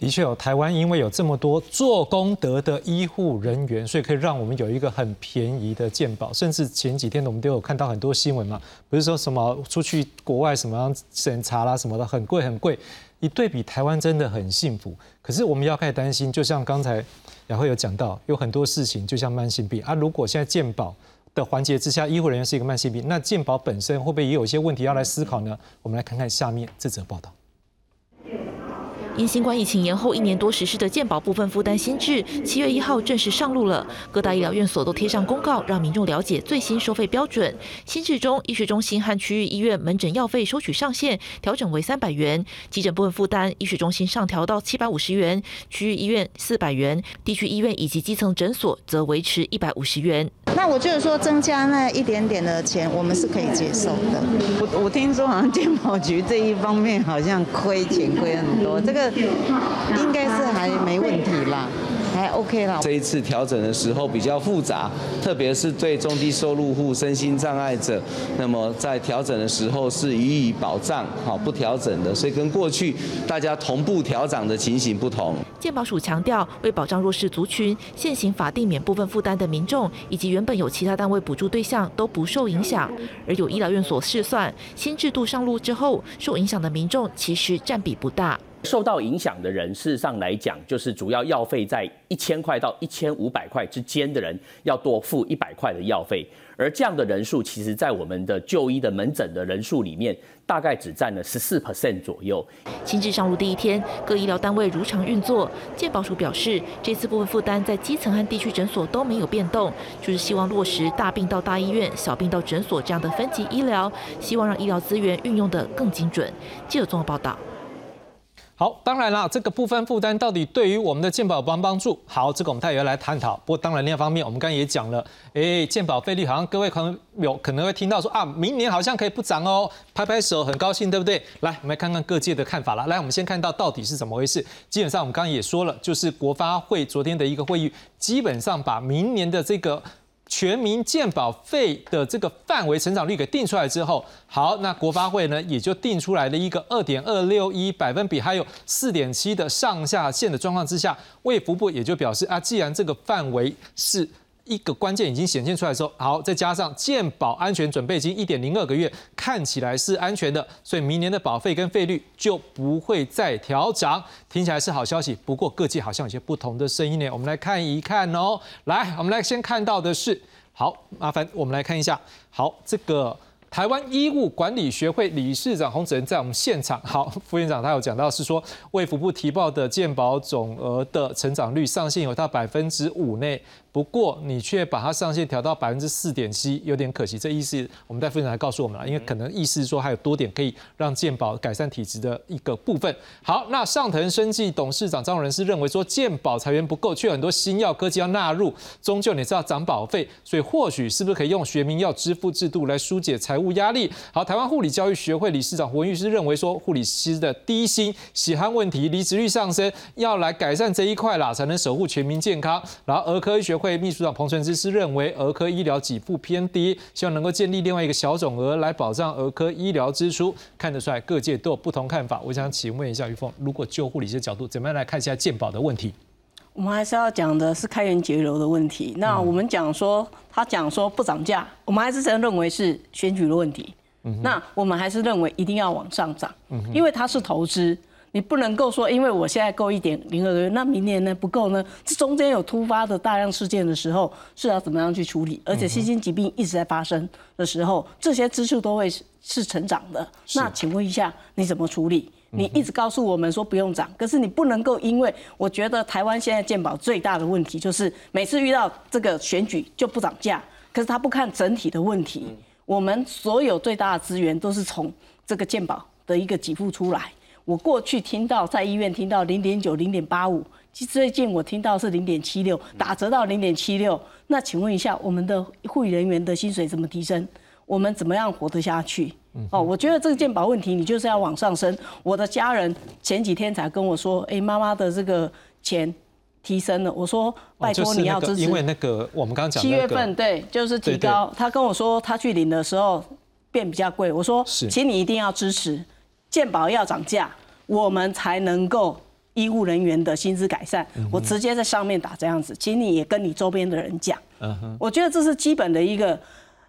的确有台湾，因为有这么多做功德的医护人员，所以可以让我们有一个很便宜的健保。甚至前几天我们都有看到很多新闻嘛，不是说什么出去国外什么审查啦什么的很贵很贵。一对比台湾真的很幸福，可是我们要开始担心，就像刚才雅慧有讲到，有很多事情就像慢性病啊。如果现在健保的环节之下，医护人员是一个慢性病，那健保本身会不会也有一些问题要来思考呢？我们来看看下面这则报道。因新冠疫情延后一年多实施的健保部分负担新制，七月一号正式上路了。各大医疗院所都贴上公告，让民众了解最新收费标准。新制中，医学中心和区域医院门诊药费收取上限调整为三百元，急诊部分负担，医学中心上调到七百五十元，区域医院四百元，地区医院以及基层诊所则维持一百五十元。那我就是说，增加那一点点的钱，我们是可以接受的。我我听说好像健保局这一方面好像亏钱亏很多，这个。应该是还没问题啦。还 OK 啦。这一次调整的时候比较复杂，特别是对中低收入户、身心障碍者，那么在调整的时候是予以保障，好不调整的，所以跟过去大家同步调整的情形不同。健保署强调，为保障弱势族群，现行法定免部分负担的民众，以及原本有其他单位补助对象都不受影响。而有医疗院所试算，新制度上路之后，受影响的民众其实占比不大。受到影响的人，事实上来讲，就是主要药费在一千块到一千五百块之间的人，要多付一百块的药费。而这样的人数，其实在我们的就医的门诊的人数里面，大概只占了十四 percent 左右。新制上路第一天，各医疗单位如常运作。健保署表示，这次部分负担在基层和地区诊所都没有变动，就是希望落实大病到大医院、小病到诊所这样的分级医疗，希望让医疗资源运用得更精准。记者综合报道。好，当然了，这个部分负担到底对于我们的健保帮帮助？好，这个我们待会要来探讨。不过当然另一方面，我们刚刚也讲了，哎，健保费率好像各位可能有可能会听到说啊，明年好像可以不涨哦，拍拍手，很高兴，对不对？来，我们来看看各界的看法了。来，我们先看到到底是怎么回事。基本上我们刚刚也说了，就是国发会昨天的一个会议，基本上把明年的这个。全民健保费的这个范围成长率给定出来之后，好，那国发会呢也就定出来了一个二点二六一百分比，还有四点七的上下限的状况之下，卫福部也就表示啊，既然这个范围是。一个关键已经显现出来的时候，好，再加上健保安全准备金一点零二个月，看起来是安全的，所以明年的保费跟费率就不会再调涨，听起来是好消息。不过各界好像有些不同的声音呢，我们来看一看哦。来，我们来先看到的是，好，麻烦我们来看一下，好，这个。台湾医务管理学会理事长洪子仁在我们现场。好，副院长他有讲到是说，卫福部提报的健保总额的成长率上限有到百分之五内，不过你却把它上限调到百分之四点七，有点可惜。这意思我们在副院长来告诉我们了，因为可能意思是说还有多点可以让健保改善体质的一个部分。好，那上腾生技董事长张荣仁是认为说健保财源不够，却有很多新药科技要纳入，终究你知道涨保费，所以或许是不是可以用学名药支付制度来疏解财务压力。好，台湾护理教育学会理事长胡文玉是认为说，护理师的低薪、喜欢问题、离职率上升，要来改善这一块啦，才能守护全民健康。然后儿科医学会秘书长彭纯之是认为，儿科医疗给付偏低，希望能够建立另外一个小总额来保障儿科医疗支出。看得出来，各界都有不同看法。我想请问一下于凤，如果就护理师角度，怎么样来看一下健保的问题？我们还是要讲的是开源节流的问题。那我们讲说，他讲说不涨价，我们还是认为是选举的问题。那我们还是认为一定要往上涨，因为它是投资，你不能够说，因为我现在够一点零二个月，那明年呢不够呢？这中间有突发的大量事件的时候，是要怎么样去处理？而且新兴疾病一直在发生的时候，这些支出都会是成长的。那请问一下，你怎么处理？你一直告诉我们说不用涨，可是你不能够，因为我觉得台湾现在健保最大的问题就是每次遇到这个选举就不涨价，可是他不看整体的问题。我们所有最大的资源都是从这个健保的一个给付出来。我过去听到在医院听到零点九、零点八五，最近我听到是零点七六，打折到零点七六。那请问一下，我们的护理人员的薪水怎么提升？我们怎么样活得下去？哦，我觉得这个健保问题，你就是要往上升。我的家人前几天才跟我说，哎，妈妈的这个钱。提升了，我说拜托你要支持，因为那个我们刚刚讲七月份对，就是提高。他跟我说他去领的时候变比较贵，我说请你一定要支持，健保要涨价，我们才能够医务人员的薪资改善。我直接在上面打这样子，请你也跟你周边的人讲。嗯哼，我觉得这是基本的一个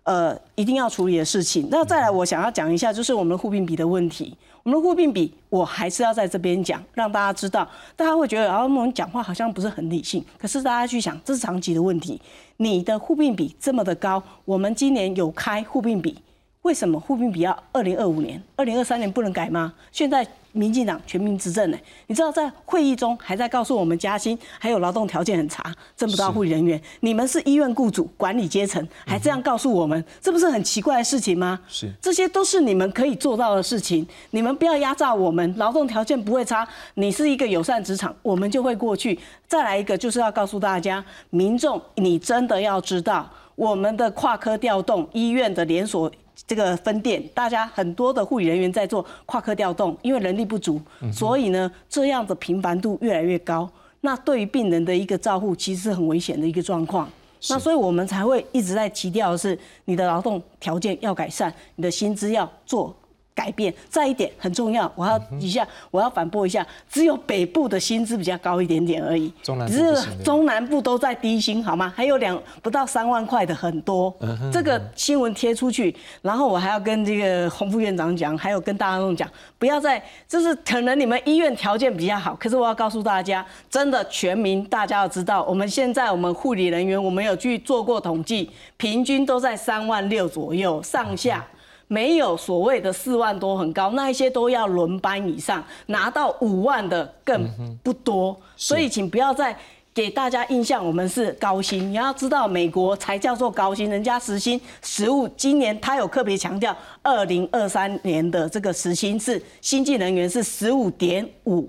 呃一定要处理的事情。那再来，我想要讲一下，就是我们的护病比的问题。我们的护病比，我还是要在这边讲，让大家知道。大家会觉得，然后我们讲话好像不是很理性。可是大家去想，这是长期的问题。你的护病比这么的高，我们今年有开护病比，为什么护病比要二零二五年、二零二三年不能改吗？现在。民进党全民执政呢？你知道在会议中还在告诉我们加薪，还有劳动条件很差，挣不到护理人员。你们是医院雇主、管理阶层，还这样告诉我们，这不是很奇怪的事情吗？是，这些都是你们可以做到的事情。你们不要压榨我们，劳动条件不会差。你是一个友善职场，我们就会过去。再来一个，就是要告诉大家，民众，你真的要知道，我们的跨科调动医院的连锁。这个分店，大家很多的护理人员在做跨科调动，因为人力不足，所以呢，这样的频繁度越来越高。那对于病人的一个照护，其实是很危险的一个状况。那所以我们才会一直在强调的是，你的劳动条件要改善，你的薪资要做。改变，再一点很重要，我要一下，我要反驳一下，只有北部的薪资比较高一点点而已，只是中南部都在低薪，好吗？还有两不到三万块的很多，这个新闻贴出去，然后我还要跟这个洪副院长讲，还有跟大众讲，不要再，就是可能你们医院条件比较好，可是我要告诉大家，真的全民大家要知道，我们现在我们护理人员，我们有去做过统计，平均都在三万六左右上下。没有所谓的四万多很高，那一些都要轮班以上，拿到五万的更不多。所以请不要再给大家印象，我们是高薪。你要知道，美国才叫做高薪，人家时薪实务今年他有特别强调，二零二三年的这个时薪是新进人员是十五点五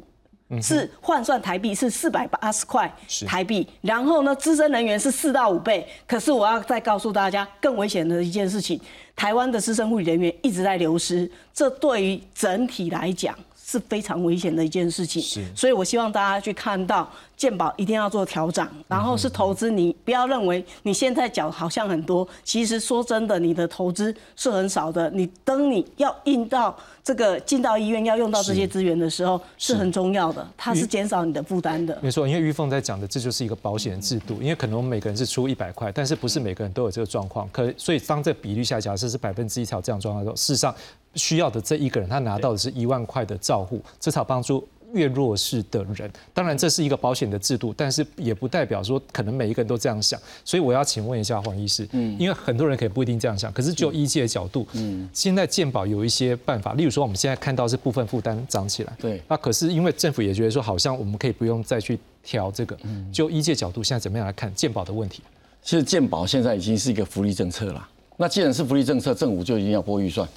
是换算台币是四百八十块台币，然后呢，资深人员是四到五倍。可是我要再告诉大家，更危险的一件事情，台湾的资深护理人员一直在流失，这对于整体来讲。是非常危险的一件事情，是，所以我希望大家去看到健保一定要做调整，然后是投资，你不要认为你现在缴好像很多，其实说真的，你的投资是很少的。你等你要印到这个进到医院要用到这些资源的时候，是很重要的，它是减少你的负担的。没错，因为玉凤在讲的，这就是一个保险制度，因为可能我们每个人是出一百块，但是不是每个人都有这个状况，可所以当这比率下假设是百分之一条这样状况的时候，事实上。需要的这一个人，他拿到的是一万块的照护，这才帮助越弱势的人。当然，这是一个保险的制度，但是也不代表说可能每一个人都这样想。所以我要请问一下黄医师，嗯，因为很多人可以不一定这样想，可是就医界的角度，嗯，现在健保有一些办法，例如说我们现在看到是部分负担涨起来，对，那可是因为政府也觉得说好像我们可以不用再去调这个，就医界角度现在怎么样来看健保的问题？其实健保现在已经是一个福利政策了，那既然是福利政策，政府就一定要拨预算。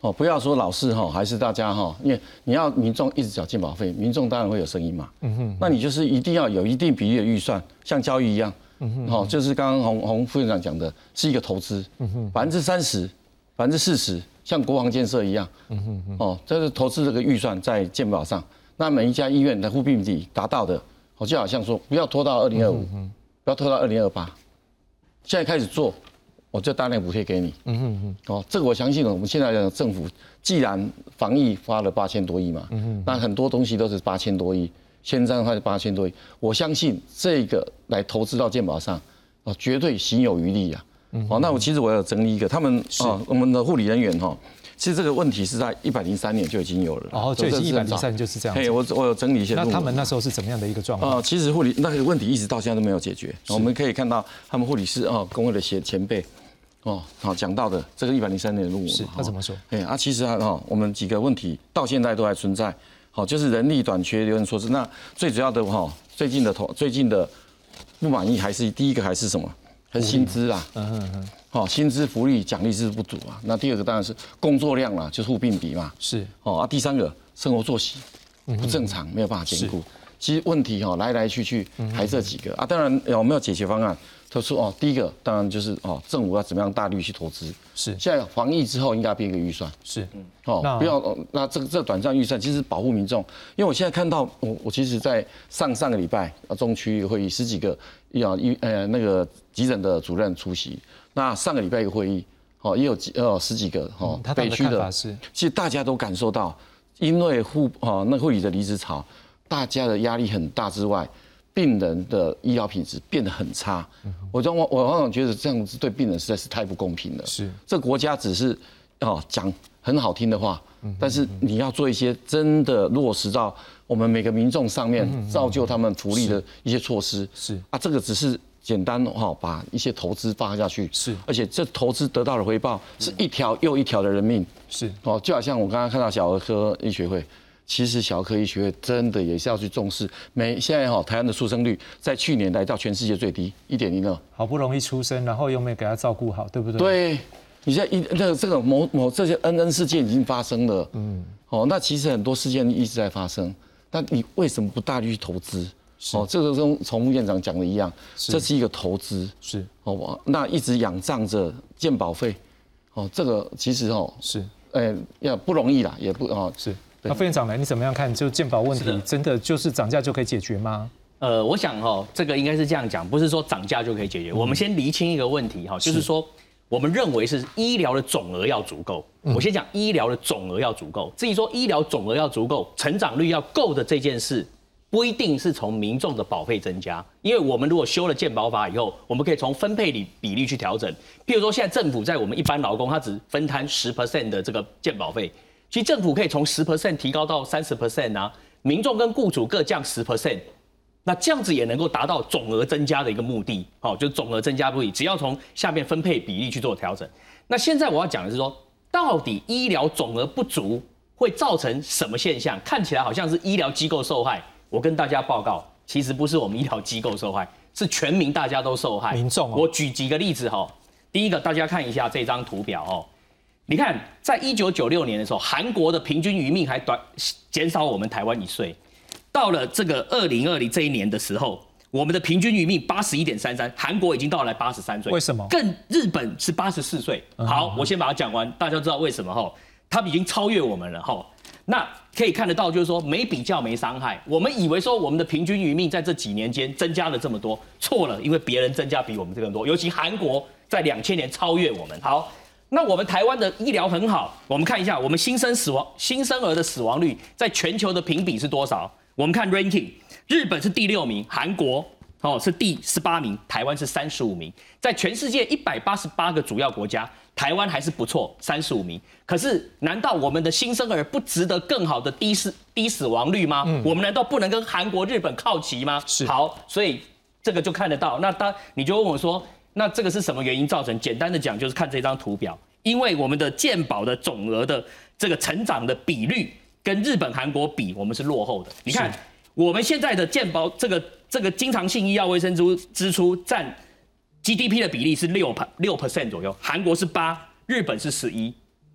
哦，不要说老是哈，还是大家哈，因为你要民众一直缴健保费，民众当然会有声音嘛。嗯哼，那你就是一定要有一定比例的预算，像教育一样。嗯哼，好，就是刚刚洪洪副院长讲的，是一个投资。嗯哼，百分之三十，百分之四十，像国防建设一样。嗯哼，哦，这是投资这个预算在健保上，那每一家医院的护病比达到的，我就好像说，不要拖到二零二五，不要拖到二零二八，现在开始做。我就大量补贴给你。嗯哼哼。哦，这个我相信，我们现在的政府既然防疫花了八千多亿嘛，嗯哼，那很多东西都是八千多亿，现在的话是八千多亿，我相信这个来投资到健保上，哦，绝对行有余力啊。哦，那我其实我要整理一个，他们啊，我们的护理人员哈。其实这个问题是在一百零三年就已经有了，哦，就已经一百零三年就是这样。嘿，我我有整理一些。那他们那时候是怎么样的一个状况？呃，其实护理那个问题一直到现在都没有解决。我们可以看到他们护理师啊，工会的前前辈，哦，好讲到的这个一百零三年的论文，是他怎么说？哎啊，其实啊，哈，我们几个问题到现在都还存在，好，就是人力短缺，有人说是那最主要的哈，最近的头最近的不满意还是第一个还是什么？还是薪资啊？嗯嗯嗯。好，薪资福利奖励是不足啊。那第二个当然是工作量啦，就是互并比嘛。是。哦啊，第三个生活作息不正常，没有办法兼顾。其实问题哈来来去去还这几个啊。当然有没有解决方案？他说哦，第一个当然就是哦，政府要怎么样大力去投资。是。现在防疫之后应该编一个预算。是嗯。哦，不要那这个这短暂预算其实保护民众，因为我现在看到我我其实在上上个礼拜啊中区会议十几个要医呃那个急诊的主任出席。那上个礼拜一个会议，哦，也有几呃十几个哦，北区的，其实大家都感受到，因为护哦那护理的离职潮，大家的压力很大之外，病人的医疗品质变得很差。我我我往往觉得这样子对病人实在是太不公平了。是，这国家只是哦讲很好听的话，但是你要做一些真的落实到我们每个民众上面，造就他们福利的一些措施。是啊，这个只是。简单哈，把一些投资发下去是，而且这投资得到的回报是一条又一条的人命是哦，就好像我刚刚看到小儿科医学会，其实小儿科医学会真的也是要去重视。每现在哈，台湾的出生率在去年来到全世界最低一点零二，好不容易出生，然后又没给他照顾好，对不对？对，你现在一那个这个某某这些恩恩事件已经发生了，嗯，哦，那其实很多事件一直在发生，但你为什么不大力去投资？哦，这个跟从院长讲的一样，这是一个投资，是。哦，那一直仰仗着健保费，哦，这个其实哦是，哎，要不容易啦，也不哦是。那副院长呢？你怎么样看？就健保问题，真的就是涨价就可以解决吗？呃，我想哈，这个应该是这样讲，不是说涨价就可以解决。我们先厘清一个问题哈，就是说，我们认为是医疗的总额要足够。我先讲医疗的总额要足够，至于说医疗总额要足够，成长率要够的这件事。不一定是从民众的保费增加，因为我们如果修了健保法以后，我们可以从分配比比例去调整。譬如说，现在政府在我们一般劳工，他只分摊十 percent 的这个健保费，其实政府可以从十 percent 提高到三十 percent 啊，民众跟雇主各降十 percent，那这样子也能够达到总额增加的一个目的。好，就总额增加不已，只要从下面分配比例去做调整。那现在我要讲的是说，到底医疗总额不足会造成什么现象？看起来好像是医疗机构受害。我跟大家报告，其实不是我们医疗机构受害，是全民大家都受害。民众，我举几个例子哈。第一个，大家看一下这张图表哦。你看，在一九九六年的时候，韩国的平均余命还短减少我们台湾一岁。到了这个二零二零这一年的时候，我们的平均余命八十一点三三，韩国已经到了八十三岁。为什么？更日本是八十四岁。好，我先把它讲完，大家知道为什么哈？他们已经超越我们了哈。那可以看得到，就是说没比较没伤害。我们以为说我们的平均余命在这几年间增加了这么多，错了，因为别人增加比我们这个多，尤其韩国在两千年超越我们。好，那我们台湾的医疗很好，我们看一下我们新生死亡新生儿的死亡率在全球的评比是多少？我们看 ranking，日本是第六名，韩国哦是第十八名，台湾是三十五名，在全世界一百八十八个主要国家。台湾还是不错，三十五名。可是，难道我们的新生儿不值得更好的低死低死亡率吗？我们难道不能跟韩国、日本靠齐吗？是。好，所以这个就看得到。那当你就问我说，那这个是什么原因造成？简单的讲，就是看这张图表，因为我们的健保的总额的这个成长的比率跟日本、韩国比，我们是落后的。你看，我们现在的健保这个这个经常性医药卫生支支出占。GDP 的比例是六六 percent 左右，韩国是八，日本是十一。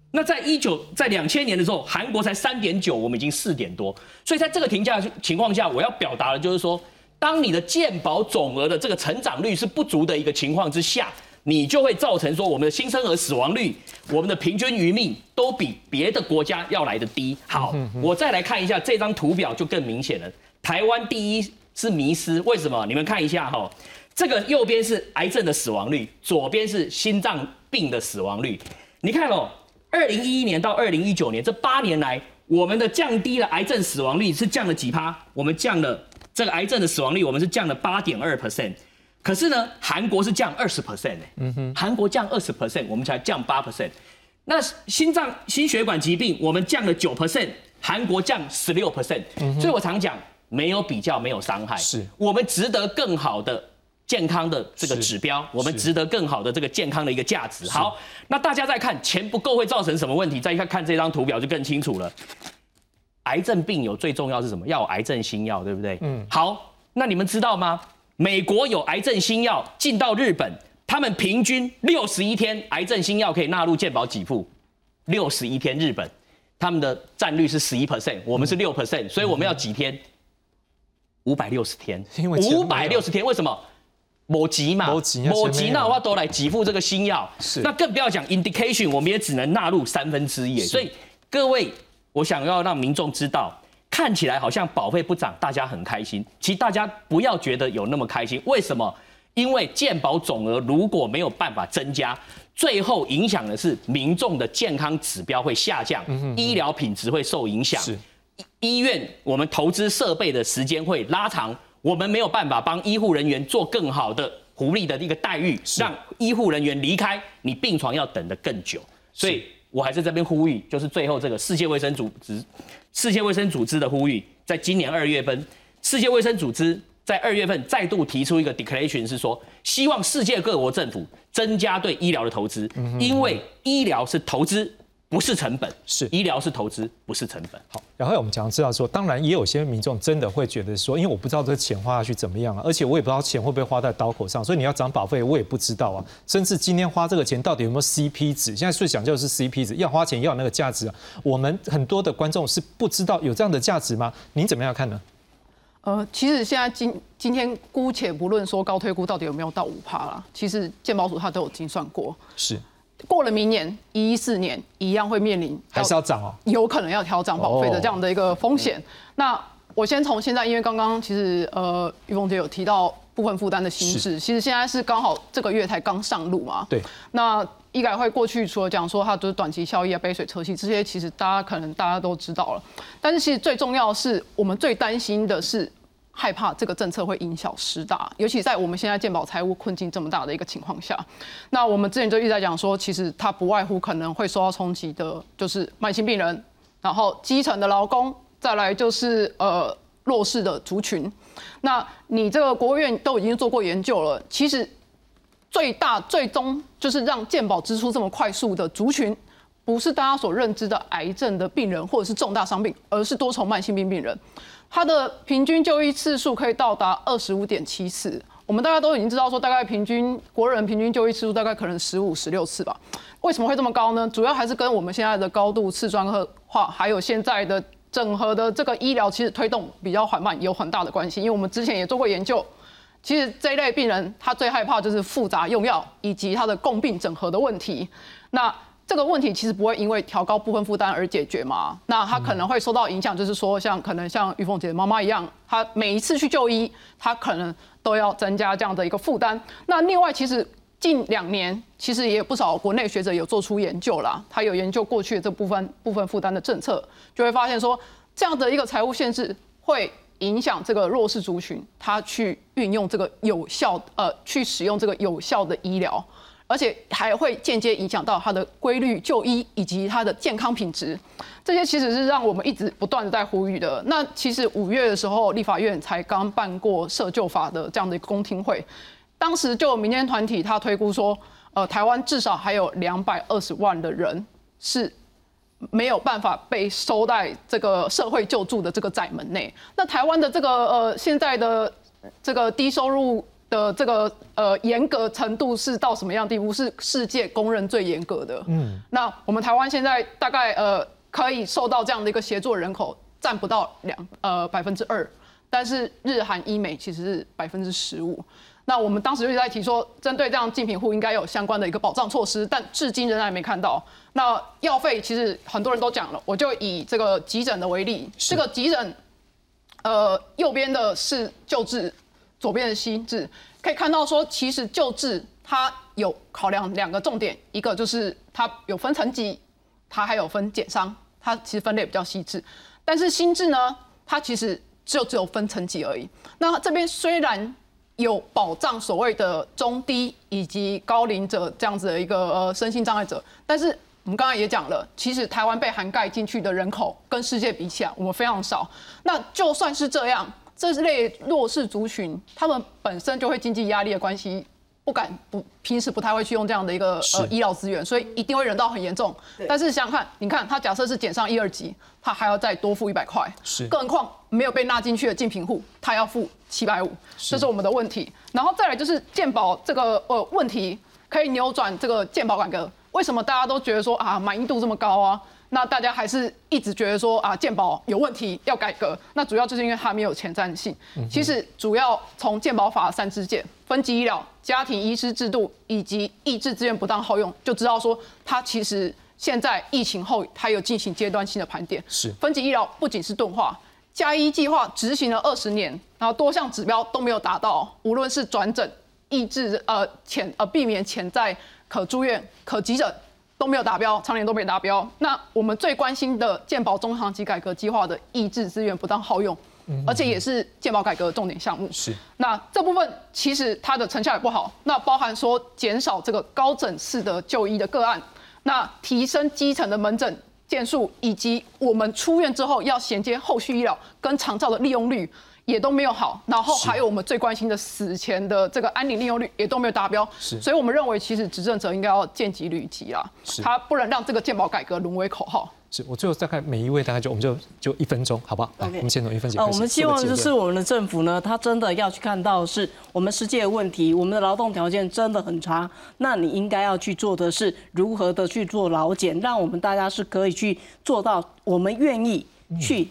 那在一九在两千年的时候，韩国才三点九，我们已经四点多。所以在这个评价情况下，我要表达的就是说，当你的健保总额的这个成长率是不足的一个情况之下，你就会造成说我们的新生儿死亡率、我们的平均余命都比别的国家要来的低。好，我再来看一下这张图表就更明显了。台湾第一是迷失，为什么？你们看一下哈。这个右边是癌症的死亡率，左边是心脏病的死亡率。你看哦，二零一一年到二零一九年这八年来，我们的降低了癌症死亡率是降了几趴？我们降了这个癌症的死亡率，我们是降了八点二 percent。可是呢，韩国是降二十 percent 嗯哼，韩国降二十 percent，我们才降八 percent。那心脏心血管疾病，我们降了九 percent，韩国降十六 percent。所以我常讲，没有比较，没有伤害，是我们值得更好的。健康的这个指标，我们值得更好的这个健康的一个价值。好，那大家再看钱不够会造成什么问题？再看看这张图表就更清楚了。癌症病友最重要是什么？要有癌症新药，对不对？嗯。好，那你们知道吗？美国有癌症新药进到日本，他们平均六十一天癌症新药可以纳入健保给付。六十一天，日本他们的占率是十一 percent，我们是六 percent，所以我们要几天？五百六十天。五百六十天，为什么？某急嘛，某急那的话都来给付这个新药，是那更不要讲 indication，我们也只能纳入三分之一。所以各位，我想要让民众知道，看起来好像保费不涨，大家很开心。其实大家不要觉得有那么开心，为什么？因为健保总额如果没有办法增加，最后影响的是民众的健康指标会下降，医疗品质会受影响，医院我们投资设备的时间会拉长。我们没有办法帮医护人员做更好的福利的一个待遇，让医护人员离开，你病床要等得更久。所以我还是这边呼吁，就是最后这个世界卫生组织、世界卫生组织的呼吁，在今年二月份，世界卫生组织在二月份再度提出一个 declaration，是说希望世界各国政府增加对医疗的投资，因为医疗是投资。不是成本，是医疗是投资，不是成本。好，然后我们讲知道说，当然也有些民众真的会觉得说，因为我不知道这个钱花下去怎么样啊，而且我也不知道钱会不会花在刀口上，所以你要涨保费，我也不知道啊。甚至今天花这个钱到底有没有 CP 值？现在最讲究的是 CP 值，要花钱要有那个价值啊。我们很多的观众是不知道有这样的价值吗？您怎么样看呢？呃，其实现在今今天姑且不论说高推估到底有没有到五趴啦，其实健保署他都有精算过，是。过了明年一四年一样会面临还是要涨哦，有可能要调涨保费的这样的一个风险。那我先从现在，因为刚刚其实呃玉凤姐有提到部分负担的心事，其实现在是刚好这个月才刚上路嘛。对。那医改会过去除了讲说它就是短期效益啊、杯水车薪这些，其实大家可能大家都知道了。但是其实最重要的是，我们最担心的是。害怕这个政策会因小失大，尤其在我们现在健保财务困境这么大的一个情况下，那我们之前就一直在讲说，其实它不外乎可能会受到冲击的，就是慢性病人，然后基层的劳工，再来就是呃弱势的族群。那你这个国务院都已经做过研究了，其实最大最终就是让健保支出这么快速的族群，不是大家所认知的癌症的病人或者是重大伤病，而是多重慢性病病人。它的平均就医次数可以到达二十五点七次，我们大家都已经知道说，大概平均国人平均就医次数大概可能十五、十六次吧。为什么会这么高呢？主要还是跟我们现在的高度次专科化，还有现在的整合的这个医疗其实推动比较缓慢，有很大的关系。因为我们之前也做过研究，其实这一类病人他最害怕就是复杂用药以及他的共病整合的问题。那这个问题其实不会因为调高部分负担而解决嘛？那他可能会受到影响，就是说像可能像玉凤姐的妈妈一样，她每一次去就医，她可能都要增加这样的一个负担。那另外，其实近两年其实也有不少国内学者有做出研究啦，他有研究过去的这部分部分负担的政策，就会发现说这样的一个财务限制会影响这个弱势族群，他去运用这个有效呃去使用这个有效的医疗。而且还会间接影响到他的规律就医以及他的健康品质，这些其实是让我们一直不断的在呼吁的。那其实五月的时候，立法院才刚办过社救法的这样的一个公听会，当时就民间团体他推估说，呃，台湾至少还有两百二十万的人是没有办法被收在这个社会救助的这个窄门内。那台湾的这个呃现在的这个低收入。的这个呃严格程度是到什么样地步？是世界公认最严格的。嗯，那我们台湾现在大概呃可以受到这样的一个协作人口占不到两呃百分之二，但是日韩医美其实是百分之十五。那我们当时就在提说，针对这样竞品户应该有相关的一个保障措施，但至今仍然没看到。那药费其实很多人都讲了，我就以这个急诊的为例，这个急诊呃右边的是救治。左边的心智可以看到，说其实救治它有考量两个重点，一个就是它有分层级，它还有分减伤，它其实分类比较细致。但是心智呢，它其实就只有分层级而已。那这边虽然有保障所谓的中低以及高龄者这样子的一个呃身心障碍者，但是我们刚才也讲了，其实台湾被涵盖进去的人口跟世界比起来，我们非常少。那就算是这样。这类弱势族群，他们本身就会经济压力的关系，不敢不平时不太会去用这样的一个呃医疗资源，所以一定会忍到很严重。但是想想看，你看他假设是减上一二级，他还要再多付一百块，是。更何况没有被纳进去的竞品户，他要付七百五，这是我们的问题。然后再来就是健保这个呃问题，可以扭转这个健保改革。为什么大家都觉得说啊满意度这么高啊？那大家还是一直觉得说啊，健保有问题要改革。那主要就是因为它没有前瞻性。其实主要从健保法三支箭、分级医疗、家庭医师制度以及抑制资源不当耗用，就知道说它其实现在疫情后它有进行阶段性的盘点。是分级医疗不仅是钝化，加医计划执行了二十年，然后多项指标都没有达到，无论是转诊、抑制呃潜呃避免潜在可住院、可急诊。都没有达标，常年都没达标。那我们最关心的健保中长期改革计划的抑制资源不当耗用，而且也是健保改革的重点项目。是。那这部分其实它的成效也不好。那包含说减少这个高诊室的就医的个案，那提升基层的门诊件数，以及我们出院之后要衔接后续医疗跟长照的利用率。也都没有好，然后还有我们最关心的死前的这个安宁利用率也都没有达标，是，所以我们认为其实执政者应该要见机履机啊，他不能让这个健保改革沦为口号。是我最后大概每一位大概就我们就就一分钟，好不好？来，我们先从一分钟。呃，我们希望就是我们的政府呢，他真的要去看到是我们世界的问题，我们的劳动条件真的很差，那你应该要去做的是如何的去做劳检，让我们大家是可以去做到，我们愿意去。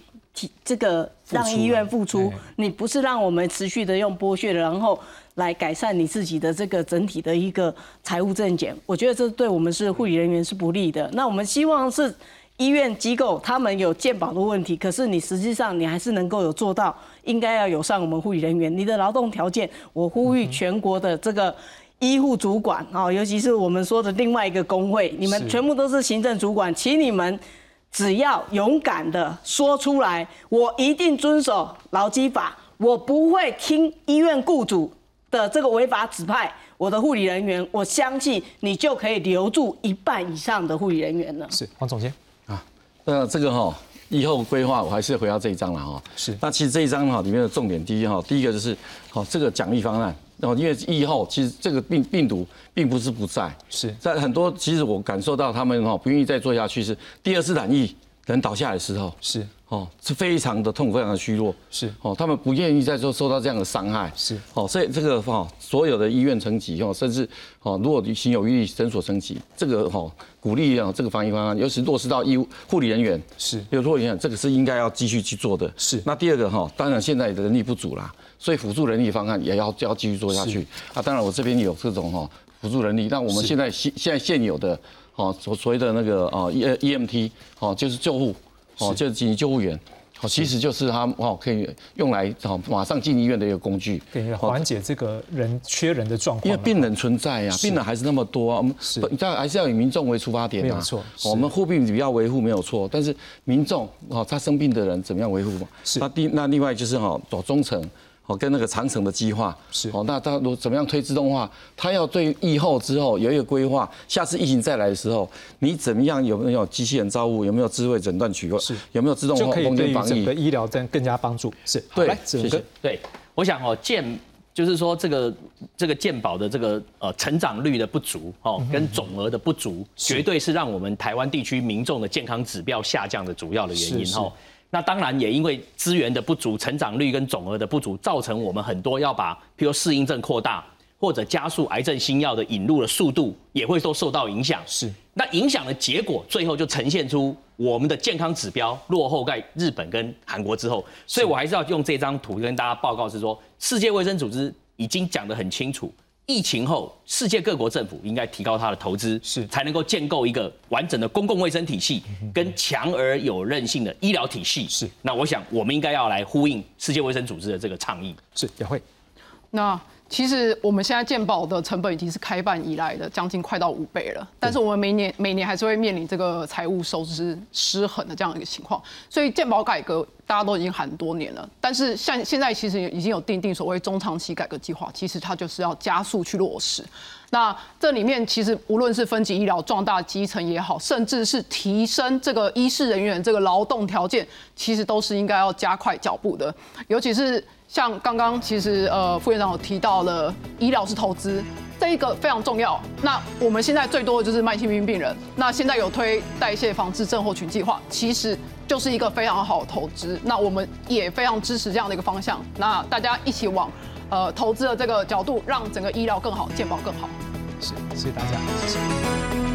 这个让医院付出，你不是让我们持续的用剥削，然后来改善你自己的这个整体的一个财务正减，我觉得这对我们是护理人员是不利的。那我们希望是医院机构他们有健保的问题，可是你实际上你还是能够有做到，应该要友善我们护理人员。你的劳动条件，我呼吁全国的这个医护主管啊，尤其是我们说的另外一个工会，你们全部都是行政主管，请你们。只要勇敢的说出来，我一定遵守劳基法，我不会听医院雇主的这个违法指派我的护理人员。我相信你就可以留住一半以上的护理人员了。是黄总监啊，那这个哈，以后规划我还是回到这一章了哈。是，那其实这一章哈里面的重点，第一哈，第一个就是好这个奖励方案。然后因为疫后，其实这个病病毒并不是不在，是在很多。其实我感受到他们哈不愿意再做下去，是第二次染疫人倒下来的时候，是哦，是非常的痛，非常的虚弱，是哦，他们不愿意再受受到这样的伤害，是哦，所以这个哈，所有的医院层级哦，甚至哦，如果行有余力，诊所升级，这个哈，鼓励啊，这个防疫方案，尤其落实到医护理人员，是有护理人员，这个是应该要继续去做的。是那第二个哈，当然现在的人力不足啦，所以辅助人力方案也要要继续做下去啊。当然我这边有这种哈辅助人力，那我们现在现现在现有的哦所所谓的那个哦 E E M T 哦就是救护哦就是紧急救护员。哦，其实就是他哦，可以用来哦马上进医院的一个工具，对，缓解这个人缺人的状况。因为病人存在呀，病人还是那么多啊，我们是，但还是要以民众为出发点没有错。我们护病比较维护没有错，但是民众哦，他生病的人怎么样维护嘛？是。那第那另外就是哈，走中层。哦，跟那个长城的计划是哦，那他如怎么样推自动化？他要对疫后之后有一个规划，下次疫情再来的时候，你怎么样有没有机器人招呼？有没有智慧诊断取个？是有没有自动就可以对防疫整个医疗更更加帮助？是对，整个对，我想哦，健就是说这个这个健保的这个呃成长率的不足哦，跟总额的不足，绝对是让我们台湾地区民众的健康指标下降的主要的原因哦。那当然也因为资源的不足、成长率跟总额的不足，造成我们很多要把，譬如适应症扩大或者加速癌症新药的引入的速度，也会都受到影响。是，那影响的结果，最后就呈现出我们的健康指标落后在日本跟韩国之后。所以我还是要用这张图跟大家报告，是说世界卫生组织已经讲得很清楚。疫情后，世界各国政府应该提高它的投资，是才能够建构一个完整的公共卫生体系，跟强而有韧性的医疗体系。是，那我想我们应该要来呼应世界卫生组织的这个倡议。是，也会。那其实我们现在健保的成本已经是开办以来的将近快到五倍了，但是我们每年每年还是会面临这个财务收支失衡的这样一个情况，所以健保改革大家都已经喊多年了，但是像现在其实已经有定定所谓中长期改革计划，其实它就是要加速去落实。那这里面其实无论是分级医疗壮大基层也好，甚至是提升这个医师人员这个劳动条件，其实都是应该要加快脚步的，尤其是。像刚刚其实呃副院长有提到了医疗是投资，这一个非常重要。那我们现在最多的就是慢性病病人，那现在有推代谢防治症候群计划，其实就是一个非常好的投资。那我们也非常支持这样的一个方向。那大家一起往呃投资的这个角度，让整个医疗更好，健保更好。是，谢谢大家，谢谢。